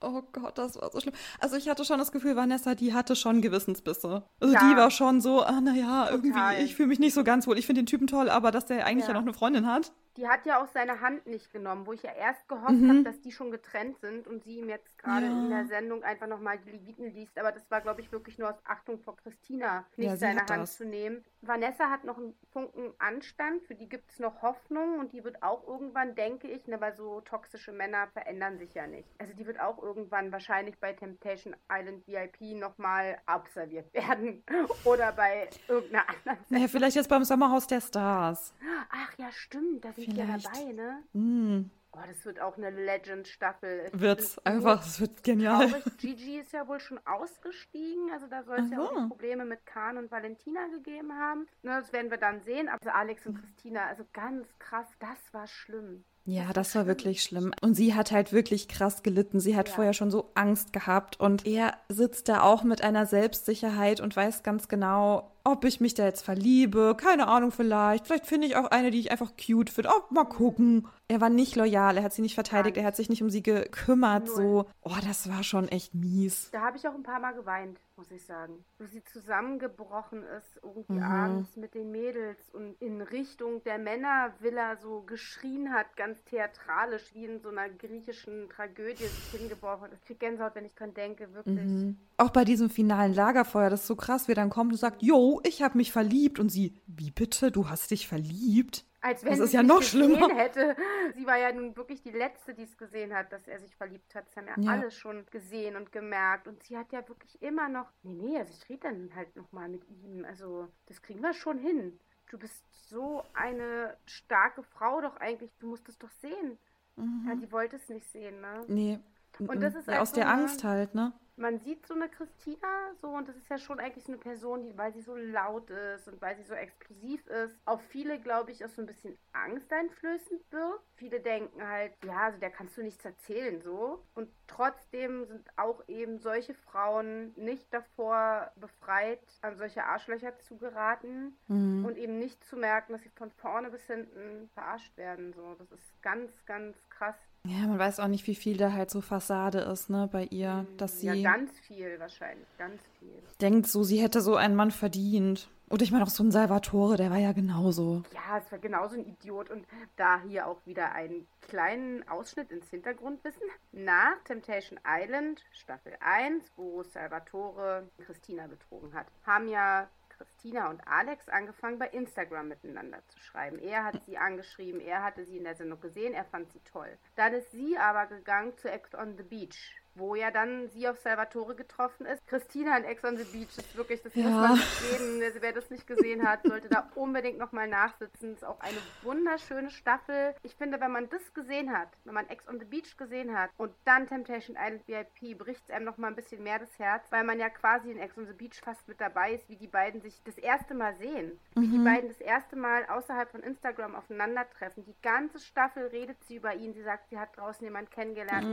Oh Gott, das war so schlimm. Also ich hatte schon das Gefühl, Vanessa, die hatte schon Gewissensbisse. Also Ja. die war schon so, ah naja, irgendwie, ich fühle mich nicht so ganz wohl. Ich finde den Typen toll, aber dass der eigentlich ja, Ja. noch eine Freundin hat. Die hat ja auch seine Hand nicht genommen, wo ich ja erst gehofft Mhm. habe, dass die schon getrennt sind und sie ihm jetzt gerade Ja. in der Sendung einfach nochmal die Leviten liest. Aber das war, glaube ich, wirklich nur aus Achtung vor Christina, nicht Ja, seine Hand das. zu nehmen. Vanessa hat noch einen Funken Anstand, für die gibt es noch Hoffnung und die wird auch irgendwann, denke ich, ne, weil so toxische Männer verändern sich ja nicht. Also die wird auch irgendwann wahrscheinlich bei Temptation Island VIP nochmal observiert [LAUGHS] werden. Oder bei irgendeiner anderen Naja, vielleicht jetzt beim Sommerhaus der Stars. Ach ja, stimmt, da sind wir Vielleicht. dabei, ne? Hm, Oh, das wird auch eine Legend-Staffel. Wird's einfach, es wird genial. Traurig. Gigi ist ja wohl schon ausgestiegen. Also da soll es ja auch Probleme mit Kahn und Valentina gegeben haben. Ne, das werden wir dann sehen. Aber Alex und Christina, also ganz krass, das war schlimm. Ja, das war wirklich schlimm. Und sie hat halt wirklich krass gelitten. Sie hat Ja. vorher schon so Angst gehabt. Und er sitzt da auch mit einer Selbstsicherheit und weiß ganz genau, ob ich mich da jetzt verliebe. Keine Ahnung, vielleicht. Vielleicht finde ich auch eine, die ich einfach cute finde. Oh, mal gucken. Er war nicht loyal. Er hat sie nicht verteidigt. Er hat sich nicht um sie gekümmert. Null. So. Oh, das war schon echt mies. Da habe ich auch ein paar Mal geweint, muss ich sagen. Wo sie zusammengebrochen ist, irgendwie Mhm. abends mit den Mädels und in Richtung der Männervilla so geschrien hat, ganz theatralisch, wie in so einer griechischen Tragödie sich hingeworfen hat. Ich kriege Gänsehaut, wenn ich dran denke, wirklich. Mhm. Auch bei diesem finalen Lagerfeuer, das ist so krass, wie er dann kommt und sagt, yo, ich habe mich verliebt. Und sie, wie bitte, du hast dich verliebt? Als wenn Das sie ist ja noch schlimmer. hätte. Sie war ja nun wirklich die Letzte, die es gesehen hat, dass er sich verliebt hat. Das haben ja, Ja. alle schon gesehen und gemerkt. Und sie hat ja wirklich immer noch, nee, nee, also ich rede dann halt nochmal mit ihm. Also das kriegen wir schon hin. Du bist so eine starke Frau doch eigentlich. Du musst es doch sehen. Ja, die wollte es nicht sehen, ne? Nee. Und das ist ja, halt aus so der eine- Angst halt, ne? man sieht so eine Christina so und das ist ja schon eigentlich so eine Person, die, weil sie so laut ist und weil sie so explosiv ist, auf viele, glaube ich, auch so ein bisschen angsteinflößend wirkt. Viele denken halt, ja, also der kannst du nichts erzählen so. Und trotzdem sind auch eben solche Frauen nicht davor befreit, an solche Arschlöcher zu geraten Mhm. und eben nicht zu merken, dass sie von vorne bis hinten verarscht werden. So, das ist ganz, ganz krass. Ja, man weiß auch nicht, wie viel da halt so Fassade ist, ne, bei ihr, dass sie Ja, ganz viel wahrscheinlich, ganz viel. denkt, so, sie hätte so einen Mann verdient. Und ich meine auch so ein Salvatore, der war ja genauso. Ja, es war genauso ein Idiot. Und da hier auch wieder einen kleinen Ausschnitt ins Hintergrundwissen. Nach Temptation Island, Staffel 1, wo Salvatore Christina betrogen hat, haben ja Christina und Alex angefangen, bei Instagram miteinander zu schreiben. Er hat sie angeschrieben, er hatte sie in der Sendung gesehen, er fand sie toll. Dann ist sie aber gegangen zu Ex on the Beach, wo ja dann sie auf Salvatore getroffen ist. Christina in Ex on the Beach ist wirklich, das muss Ja. man sich geben. Wer das nicht gesehen hat, sollte da unbedingt nochmal nachsitzen. Ist auch eine wunderschöne Staffel. Ich finde, wenn man das gesehen hat, wenn man Ex on the Beach gesehen hat und dann Temptation Island VIP, bricht es einem nochmal ein bisschen mehr das Herz, weil man ja quasi in Ex on the Beach fast mit dabei ist, wie die beiden sich das erste Mal sehen. Wie die beiden das erste Mal außerhalb von Instagram aufeinandertreffen. Die ganze Staffel redet sie über ihn. Sie sagt, sie hat draußen jemanden kennengelernt.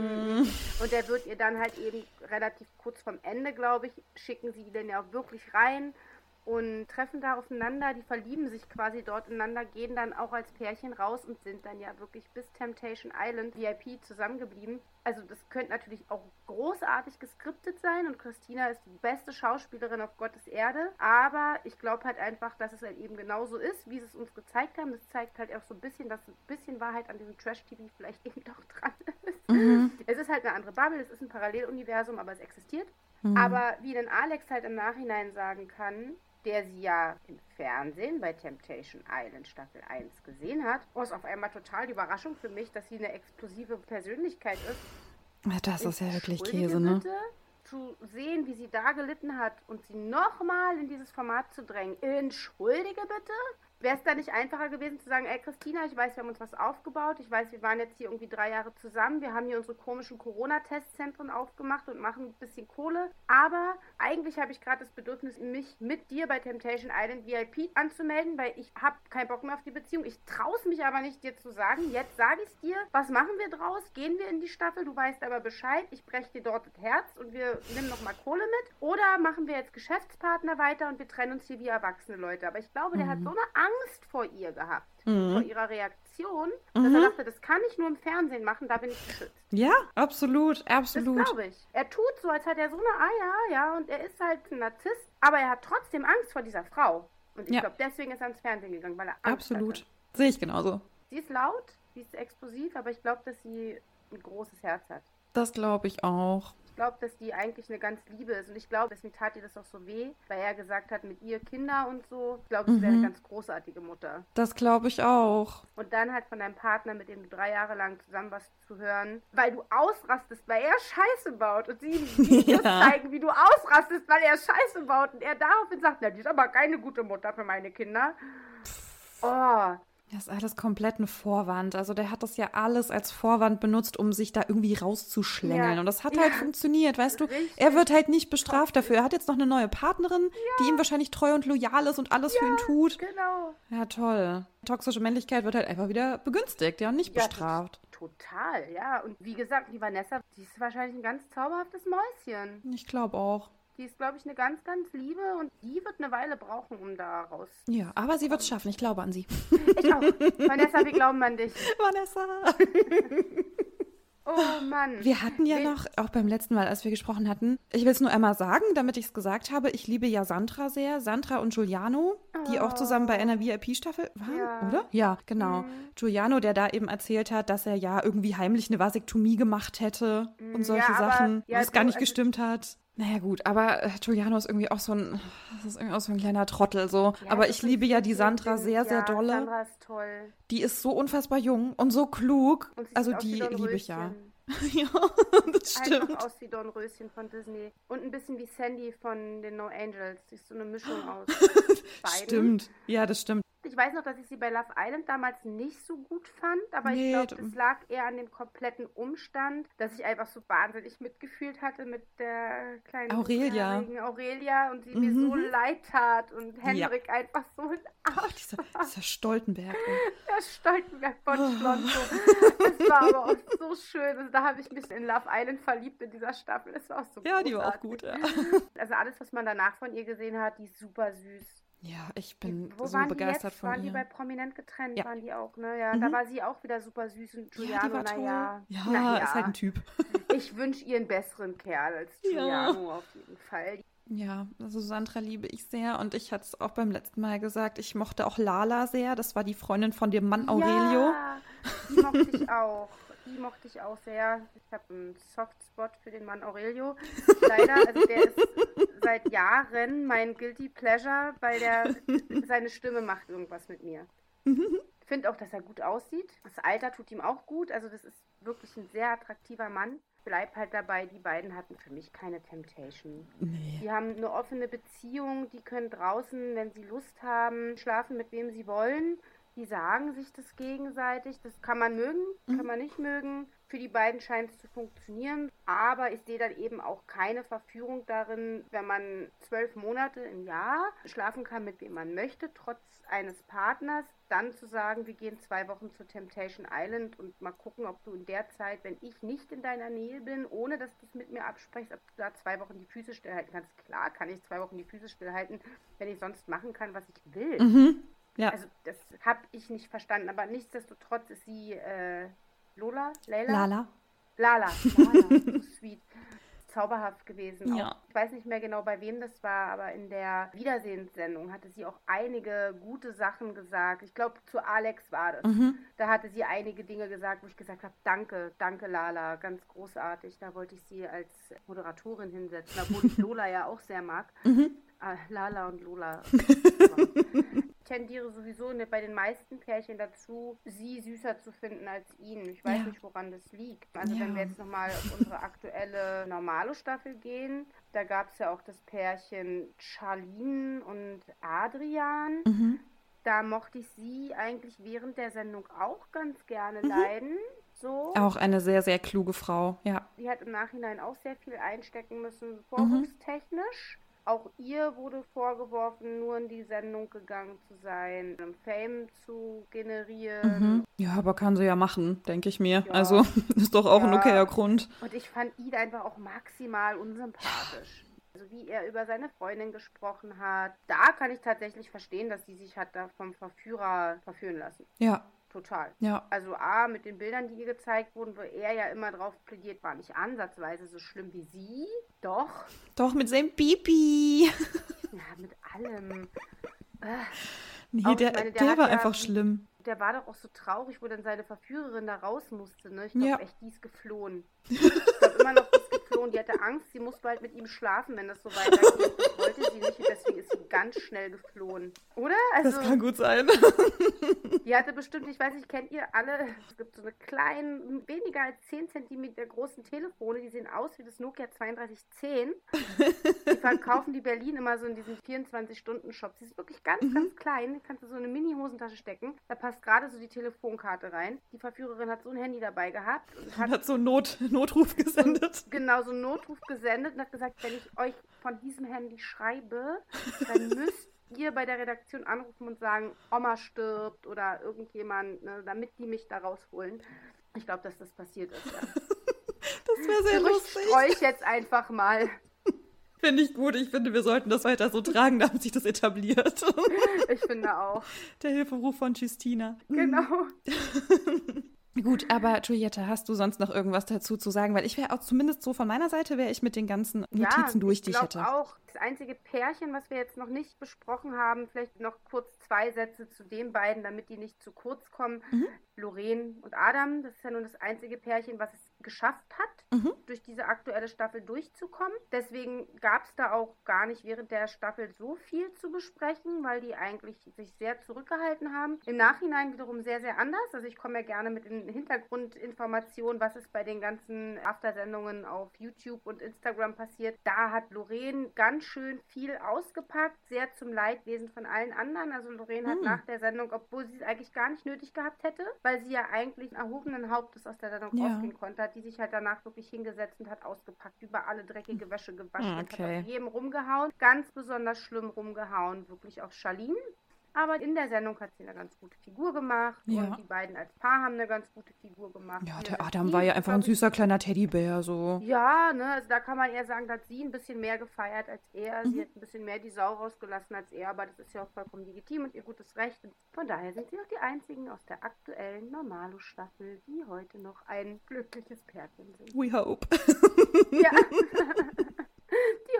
Und er wird ihr ihr dann halt eben relativ kurz vom Ende, glaube ich, schicken sie den ja auch wirklich rein und treffen da aufeinander, die verlieben sich quasi dort ineinander, gehen dann auch als Pärchen raus und sind dann ja wirklich bis Temptation Island VIP zusammengeblieben. Also das könnte natürlich auch großartig geskriptet sein und Christina ist die beste Schauspielerin auf Gottes Erde, aber ich glaube halt einfach, dass es halt eben genauso ist, wie sie es uns gezeigt haben. Das zeigt halt auch so ein bisschen, dass ein bisschen Wahrheit an diesem Trash-TV vielleicht [LAUGHS] eben doch dran ist. Mhm. Es ist halt eine andere Bubble, es ist ein Paralleluniversum, aber es existiert. Mhm. Aber wie denn Alex halt im Nachhinein sagen kann, der sie ja im Fernsehen bei Temptation Island Staffel 1 gesehen hat, war es auf einmal total die Überraschung für mich, dass sie eine explosive Persönlichkeit ist. Das ist ja wirklich Käse, ne? Bitte, zu sehen, wie sie da gelitten hat und sie nochmal in dieses Format zu drängen. Entschuldige bitte? Wäre es da nicht einfacher gewesen zu sagen, ey Christina, ich weiß, wir haben uns was aufgebaut, ich weiß, wir waren jetzt hier irgendwie drei Jahre zusammen, wir haben hier unsere komischen Corona-Testzentren aufgemacht und machen ein bisschen Kohle, aber eigentlich habe ich gerade das Bedürfnis, mich mit dir bei Temptation Island VIP anzumelden, weil ich habe keinen Bock mehr auf die Beziehung. Ich traue es mich aber nicht, dir zu sagen, jetzt sage ich es dir, was machen wir draus? Gehen wir in die Staffel, du weißt aber Bescheid, ich breche dir dort das Herz und wir nehmen nochmal Kohle mit oder machen wir jetzt Geschäftspartner weiter und wir trennen uns hier wie erwachsene Leute. Aber ich glaube, der mhm. hat so eine Angst, Angst vor ihr gehabt, mhm. vor ihrer Reaktion, dass mhm. er dachte, das kann ich nur im Fernsehen machen, da bin ich geschützt. Ja, absolut, absolut. Das glaube ich. Er tut so, als hätte er so eine, ah ja, ja, und er ist halt ein Narzisst, aber er hat trotzdem Angst vor dieser Frau. Und ich ja. glaube, deswegen ist er ins Fernsehen gegangen, weil er Angst Absolut. Sehe ich genauso. Sie ist laut, sie ist explosiv, aber ich glaube, dass sie ein großes Herz hat. Das glaube ich auch. Ich glaube, dass die eigentlich eine ganz Liebe ist. Und ich glaube, deswegen tat ihr das auch so weh, weil er gesagt hat, mit ihr Kinder und so. Ich glaube, sie mhm. wäre eine ganz großartige Mutter. Das glaube ich auch. Und dann halt von deinem Partner, mit dem du drei Jahre lang zusammen warst, zu hören, weil du ausrastest, weil er Scheiße baut. Und sie [LAUGHS] Videos ja. zeigen, wie du ausrastest, weil er Scheiße baut. Und er daraufhin sagt, na, die ist aber keine gute Mutter für meine Kinder. Oh, das ist alles komplett ein Vorwand. Also der hat das ja alles als Vorwand benutzt, um sich da irgendwie rauszuschlängeln. Ja. Und das hat ja. halt funktioniert, weißt du? Richtig. Er wird halt nicht bestraft dafür. Er hat jetzt noch eine neue Partnerin, ja. die ihm wahrscheinlich treu und loyal ist und alles für ihn tut. Genau. Ja, toll. Toxische Männlichkeit wird halt einfach wieder begünstigt, ja, und nicht bestraft. Total, ja. Und wie gesagt, die Vanessa, die ist wahrscheinlich ein ganz zauberhaftes Mäuschen. Ich glaube auch. Die ist, glaube ich, eine ganz, ganz liebe und die wird eine Weile brauchen, um da raus. Ja, aber sie wird es schaffen. Ich glaube an sie. Ich auch. Vanessa, wir glauben an dich. [LAUGHS] Vanessa. Oh Mann. Wir hatten ja noch, auch beim letzten Mal, als wir gesprochen hatten, ich will es nur einmal sagen, damit ich es gesagt habe, ich liebe ja Sandra sehr. Sandra und Giuliano, die auch zusammen bei einer VIP-Staffel waren, ja. oder? Ja, genau. Mhm. Giuliano, der da eben erzählt hat, dass er ja irgendwie heimlich eine Vasektomie gemacht hätte und mhm. solche ja, aber, Sachen, ja, was gar nicht also, gestimmt hat. Naja, gut, aber äh, Giuliano ist irgendwie auch so ein, das ist irgendwie auch so ein kleiner Trottel, so. Ja, aber ich liebe ja die Sandra sehr, sehr ja, dolle. Sandra ist toll. Die ist so unfassbar jung und so klug. Und also die liebe ich ja. [LAUGHS] ja, das stimmt. Einfach aus wie Dornröschen von Disney. Und ein bisschen wie Sandy von den No Angels. Sie ist so eine Mischung aus [LAUGHS] beiden. Stimmt, ja, das stimmt. Ich weiß noch, dass ich sie bei Love Island damals nicht so gut fand, aber nee, ich glaube, es lag eher an dem kompletten Umstand, dass ich einfach so wahnsinnig mitgefühlt hatte mit der kleinen Aurelia, Aurelia und sie mhm. mir so mhm. leid tat und Henrik ja. einfach so ein Arsch dieser, dieser Stoltenberg. Der [LAUGHS] Stoltenberg von oh. Schlonzo. Es war aber auch so schön. Also da habe ich mich in Love Island verliebt in dieser Staffel. Es war auch so Ja, großartig. die war auch gut, ja. [LAUGHS] Also alles, was man danach von ihr gesehen hat, die ist super süß. Ja, ich bin Wo so begeistert von waren ihr. Waren die bei Prominent getrennt? Ja. Waren die auch, ne? Ja, mhm. da war sie auch wieder super süß und Giuliano, ja, naja. Ja, na ja, ist halt ein Typ. [LAUGHS] ich wünsche ihr einen besseren Kerl als Giuliano ja. auf jeden Fall. Ja, also Sandra liebe ich sehr und ich hatte es auch beim letzten Mal gesagt, ich mochte auch Lala sehr. Das war die Freundin von dem Mann Aurelio. Ja, die mochte ich [LAUGHS] auch. Die mochte ich auch sehr. Ich habe einen Softspot für den Mann Aurelio. Leider, also der ist seit Jahren mein Guilty Pleasure, weil der seine Stimme macht irgendwas mit mir. Ich finde auch, dass er gut aussieht. Das Alter tut ihm auch gut. Also das ist wirklich ein sehr attraktiver Mann. Bleib halt dabei, die beiden hatten für mich keine Temptation. Nee. Die haben eine offene Beziehung, die können draußen, wenn sie Lust haben, schlafen mit wem sie wollen. Die sagen sich das gegenseitig. Das kann man mögen, mhm. kann man nicht mögen. Für die beiden scheint es zu funktionieren. Aber ich sehe dann eben auch keine Verführung darin, wenn man zwölf Monate im Jahr schlafen kann, mit wem man möchte, trotz eines Partners, dann zu sagen, wir gehen zwei Wochen zu Temptation Island und mal gucken, ob du in der Zeit, wenn ich nicht in deiner Nähe bin, ohne dass du es mit mir absprichst, ob du da zwei Wochen die Füße stillhalten kannst. Klar kann ich zwei Wochen die Füße stillhalten, wenn ich sonst machen kann, was ich will. Mhm. Ja. Also das habe ich nicht verstanden, aber nichtsdestotrotz ist sie äh, Lola, Layla? Lala. Lala, [LAUGHS] Lala, sweet. Zauberhaft gewesen. Ja. Ich weiß nicht mehr genau, bei wem das war, aber in der Wiedersehenssendung hatte sie auch einige gute Sachen gesagt. Ich glaube, zu Alex war das. Mhm. Da hatte sie einige Dinge gesagt, wo ich gesagt habe, danke, danke Lala, ganz großartig. Da wollte ich sie als Moderatorin hinsetzen, obwohl ich [LAUGHS] Lola ja auch sehr mag. Mhm. Ah, Lala und Lola. [LAUGHS] tendiere sowieso ne, bei den meisten Pärchen dazu, sie süßer zu finden als ihn. Ich weiß ja. nicht, woran das liegt. Also ja. wenn wir jetzt nochmal auf unsere aktuelle normale Staffel gehen, da gab es ja auch das Pärchen Charlene und Adrian. Mhm. Da mochte ich sie eigentlich während der Sendung auch ganz gerne mhm. leiden. So. Auch eine sehr, sehr kluge Frau, ja. Sie hat im Nachhinein auch sehr viel einstecken müssen, vorwurfstechnisch. Auch ihr wurde vorgeworfen, nur in die Sendung gegangen zu sein, um Fame zu generieren. Mhm. Ja, aber kann sie ja machen, denke ich mir. Ja. Also [LAUGHS] ist doch auch ja. ein okayer Grund. Und ich fand ihn einfach auch maximal unsympathisch. Also wie er über seine Freundin gesprochen hat, da kann ich tatsächlich verstehen, dass sie sich hat da vom Verführer verführen lassen. Ja, Total. Ja. Also A, mit den Bildern, die ihr gezeigt wurden, wo er ja immer drauf plädiert, war nicht ansatzweise so schlimm wie sie. Doch. Doch, mit seinem Pipi. [LAUGHS] Ja, mit allem. Nee, auch, der, meine, der, der war ja, einfach schlimm. Der war doch auch so traurig, wo dann seine Verführerin da raus musste. Ne? Ich glaube ja. echt, die ist geflohen. Ich glaube [LAUGHS] immer noch, die ist geflohen. Die hatte Angst, sie muss bald mit ihm schlafen, wenn das so weitergeht. [LAUGHS] Wollte sie nicht und deswegen ist sie ganz schnell geflohen. Oder? Also, das kann gut sein. Die hatte bestimmt, ich weiß nicht, kennt ihr alle, es gibt so eine kleine, weniger als 10 cm großen Telefone, die sehen aus wie das Nokia 3210. Die verkaufen die Berlin immer so in diesen 24-Stunden-Shops. Die sind wirklich ganz, mhm. ganz klein. Die kannst du so eine Mini-Hosentasche stecken. Da passt gerade so die Telefonkarte rein. Die Verführerin hat so ein Handy dabei gehabt. Und hat, hat so einen Not Notruf gesendet. So, genau, so einen Notruf gesendet und hat gesagt, wenn ich euch von diesem Handy schreibe, dann [LAUGHS] müsst ihr bei der Redaktion anrufen und sagen, Oma stirbt oder irgendjemand, ne, damit die mich da rausholen. Ich glaube, dass das passiert ist, ja. [LAUGHS] das wäre sehr Gerücht lustig. streue ich jetzt einfach mal. [LAUGHS] Finde ich gut. Ich finde, wir sollten das weiter so tragen, damit sich das etabliert. ich finde auch. Der Hilferuf von Justina. Genau. Gut, aber Juliette, hast du sonst noch irgendwas dazu zu sagen? Weil ich wäre auch zumindest so von meiner Seite, wäre ich mit den ganzen Notizen ja, durch, die ich hätte. auch. Das einzige Pärchen, was wir jetzt noch nicht besprochen haben, vielleicht noch kurz zwei Sätze zu den beiden, damit die nicht zu kurz kommen. Mhm. Lorraine und Adam, das ist ja nun das einzige Pärchen, was es geschafft hat, mhm. durch diese aktuelle Staffel durchzukommen. Deswegen gab es da auch gar nicht während der Staffel so viel zu besprechen, weil die eigentlich sich sehr zurückgehalten haben. Im Nachhinein wiederum sehr, sehr anders. Also ich komme ja gerne mit den Hintergrundinformationen, was ist bei den ganzen Aftersendungen auf YouTube und Instagram passiert. Da hat Lorraine ganz schön viel ausgepackt, sehr zum Leidwesen von allen anderen. Also Lorraine mhm. hat nach der Sendung, obwohl sie es eigentlich gar nicht nötig gehabt hätte, weil sie ja eigentlich erhobenen Hauptes aus der Sendung ja. rausgehen konnte, hat die sich halt danach wirklich hingesetzt und hat ausgepackt, über alle dreckige Wäsche gewaschen, okay. hat auf jedem rumgehauen, ganz besonders schlimm rumgehauen, wirklich auf Charlene. Aber in der Sendung hat sie eine ganz gute Figur gemacht ja. und die beiden als Paar haben eine ganz gute Figur gemacht. Ja, der Adam war ja einfach ein süßer kleiner Teddybär, so. Ja, ne, also da kann man eher sagen, dass sie ein bisschen mehr gefeiert als er. Mhm. Sie hat ein bisschen mehr die Sau rausgelassen als er, aber das ist ja auch vollkommen legitim und ihr gutes Recht. Und von daher sind sie auch die einzigen aus der aktuellen Normalo-Staffel, die heute noch ein glückliches Pärchen sind. We hope. ja. [LAUGHS] [LAUGHS]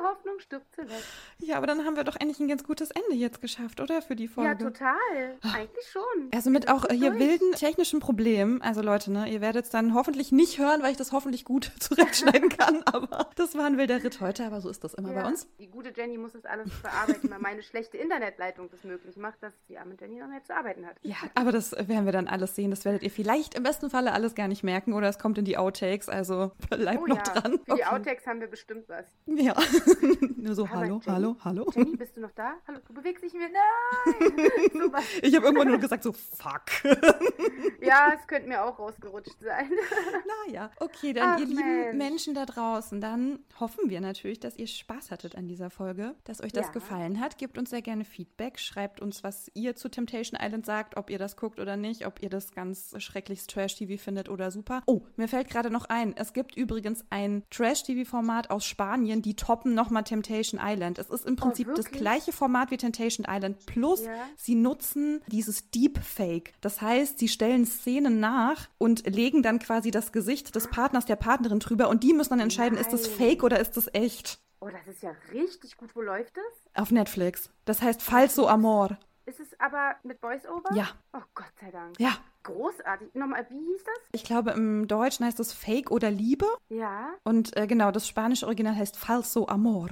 Hoffnung stirbt zuletzt. Ja, aber dann haben wir doch endlich ein ganz gutes Ende jetzt geschafft, oder? Für die Folge. Ja, total. Eigentlich schon. Also mit auch hier durch. wilden technischen Problemen. Also Leute, ne, ihr werdet es dann hoffentlich nicht hören, weil ich das hoffentlich gut [LAUGHS] zurechtschneiden kann. [LAUGHS] aber das war ein wilder Ritt heute, aber so ist das immer ja. bei uns. Die gute Jenny muss das alles bearbeiten, weil meine schlechte Internetleitung das möglich macht, dass die arme Jenny noch mehr zu arbeiten hat. Ja, aber das werden wir dann alles sehen. Das werdet ihr vielleicht im besten Falle alles gar nicht merken oder es kommt in die Outtakes. Also bleibt oh, noch ja. dran. Für okay. die Outtakes haben wir bestimmt was. Ja. [LAUGHS] Nur so, hallo, Jenny? hallo, hallo. Jenny, bist du noch da? Hallo, du bewegst dich mehr. Nein! [LAUGHS] Ich habe irgendwann nur gesagt, so, fuck. [LAUGHS] Ja, es könnte mir auch rausgerutscht sein. naja, okay, dann Ach, ihr lieben Mensch. Menschen da draußen, dann hoffen wir natürlich, dass ihr Spaß hattet an dieser Folge, dass euch das Ja. gefallen hat. Gebt uns sehr gerne Feedback, schreibt uns, was ihr zu Temptation Island sagt, ob ihr das guckt oder nicht, ob ihr das ganz schreckliches Trash-TV findet oder super. Oh, mir fällt gerade noch ein, es gibt übrigens ein Trash-TV-Format aus Spanien, die toppen nochmal Temptation Island. Es ist im Prinzip das wirklich? gleiche Format wie Temptation Island, plus Ja. sie nutzen dieses Deepfake. Das heißt, sie stellen Szenen nach und legen dann quasi das Gesicht des Partners, der Partnerin drüber und die müssen dann entscheiden, ist das Nein. fake oder ist das echt? Oh, das ist ja richtig gut. Wo läuft es? Auf Netflix. Das heißt Falso Amor. Ist es aber mit Voice-Over? Ja. Oh, Gott sei Dank. Ja. Großartig. Nochmal, wie hieß das? Ich glaube, im Deutschen heißt es Fake oder Liebe. Ja. Und äh, genau, das spanische Original heißt Falso Amor.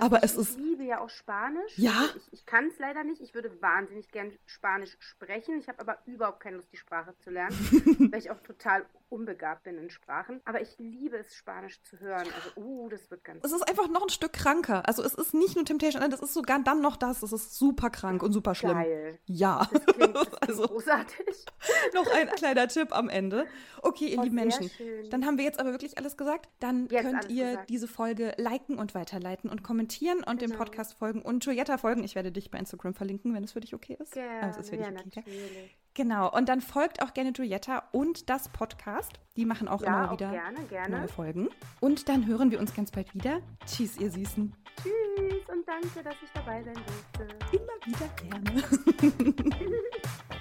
Aber es ich ist. liebe ja auch Spanisch. Ja? Also Ich, ich kann es leider nicht. Ich würde wahnsinnig gern Spanisch sprechen. Ich habe aber überhaupt keine Lust, die Sprache zu lernen, [LAUGHS] weil ich auch total unbegabt bin in Sprachen. Aber ich liebe es, Spanisch zu hören. Also, uh, das wird ganz Es ist einfach noch ein Stück kranker. Also es ist nicht nur Temptation Island, es ist sogar dann noch das. Es ist super krank und super schlimm. geil. Ja. Das klingt, das [LAUGHS] klingt also großartig. [LAUGHS] noch ein kleiner Tipp am Ende. Okay, ihr Oh, lieben Menschen, schön. dann haben wir jetzt aber wirklich alles gesagt. Dann Jetzt könnt ihr gesagt. diese Folge liken und weiterleiten und kommentieren und dem Genau. Podcast folgen und Julietta folgen. Ich werde dich bei Instagram verlinken, wenn es für dich okay ist. Gerne. Also, ist für dich ja, okay, natürlich. Genau. Und dann folgt auch gerne Julietta und das Podcast. Die machen auch Ja, immer auch wieder gerne, gerne. neue Folgen. Und dann hören wir uns ganz bald wieder. Tschüss, ihr Süßen. Tschüss und danke, dass ich dabei sein durfte. Immer wieder gerne. [LAUGHS]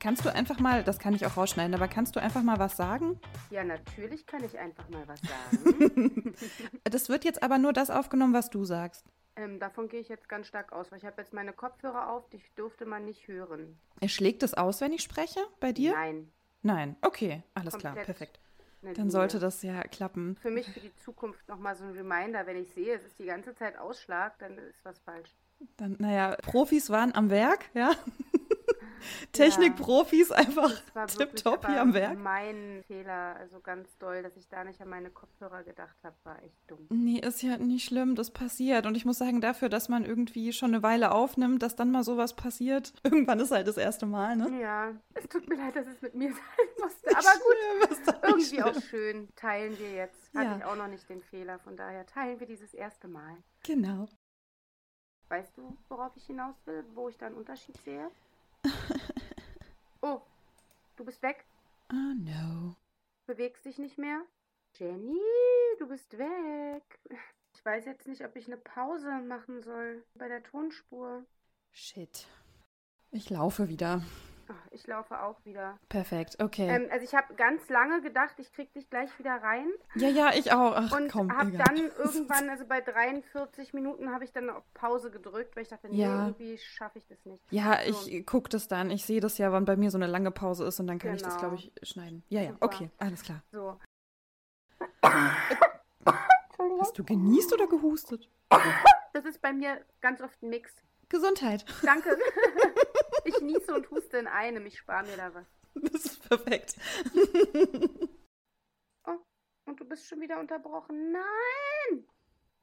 Kannst du einfach mal, das kann ich auch rausschneiden, aber kannst du einfach mal was sagen? Ja, natürlich kann ich einfach mal was [LAUGHS] sagen. Das wird jetzt aber nur das aufgenommen, was du sagst. ähm, davon gehe ich jetzt ganz stark aus, weil ich habe jetzt meine Kopfhörer auf, die durfte man nicht hören. Er schlägt es aus, wenn ich spreche? Bei dir? Nein. Nein. Okay, alles klar, Komplett perfekt. eine Dann Linie. sollte das ja klappen. Für mich für die Zukunft nochmal so ein Reminder, wenn ich sehe, es ist die ganze Zeit Ausschlag, dann ist was falsch. Dann, naja, Profis waren am Werk, ja. [LAUGHS] Technikprofis einfach war wirklich tipptopp hier am Werk. mein Fehler, also ganz doll, dass ich da nicht an meine Kopfhörer gedacht habe, war echt dumm. Nee, ist ja nicht schlimm, das passiert. Und ich muss sagen, dafür, dass man irgendwie schon eine Weile aufnimmt, dass dann mal sowas passiert, [LAUGHS] irgendwann ist halt das erste Mal, ne? Ja, es tut mir leid, dass es mit mir [LAUGHS] sein musste, aber gut. Schlimm, Irgendwie auch schön. Teilen wir jetzt. Hatte Ja. ich auch noch nicht den Fehler. Von daher teilen wir dieses erste Mal. Genau. Weißt du, worauf ich hinaus will? Wo ich da einen Unterschied sehe? Oh, du bist weg. Oh no. Bewegst dich nicht mehr? Jenny, du bist weg. Ich weiß jetzt nicht, ob ich eine Pause machen soll bei der Tonspur. Shit. Ich laufe wieder. Ich laufe auch wieder. Perfekt, okay. Ähm, also ich habe ganz lange gedacht, ich krieg dich gleich wieder rein. ja, ja, ich auch. Ach, Und komm, habe dann [LAUGHS] irgendwann, also bei 43 Minuten, habe ich dann auf Pause gedrückt, weil ich dachte, nee, Ja. irgendwie schaffe ich das nicht. Ja, So. ich gucke das dann. Ich sehe das ja, wann bei mir so eine lange Pause ist und dann kann ich das, Genau. glaube ich, schneiden. Ja, ja, Super. okay, alles klar. So. Hast du genießt oder gehustet? Das ist bei mir ganz oft ein Mix. Gesundheit. Danke. [LAUGHS] ich niese und huste in einem. Ich spare mir da was. Das ist perfekt. Oh, und du bist schon wieder unterbrochen. Nein!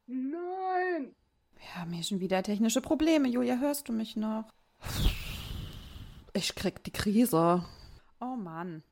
Nein! Wir haben hier schon wieder technische Probleme. Julia, hörst du mich noch? Ich krieg die Krise. Oh Mann.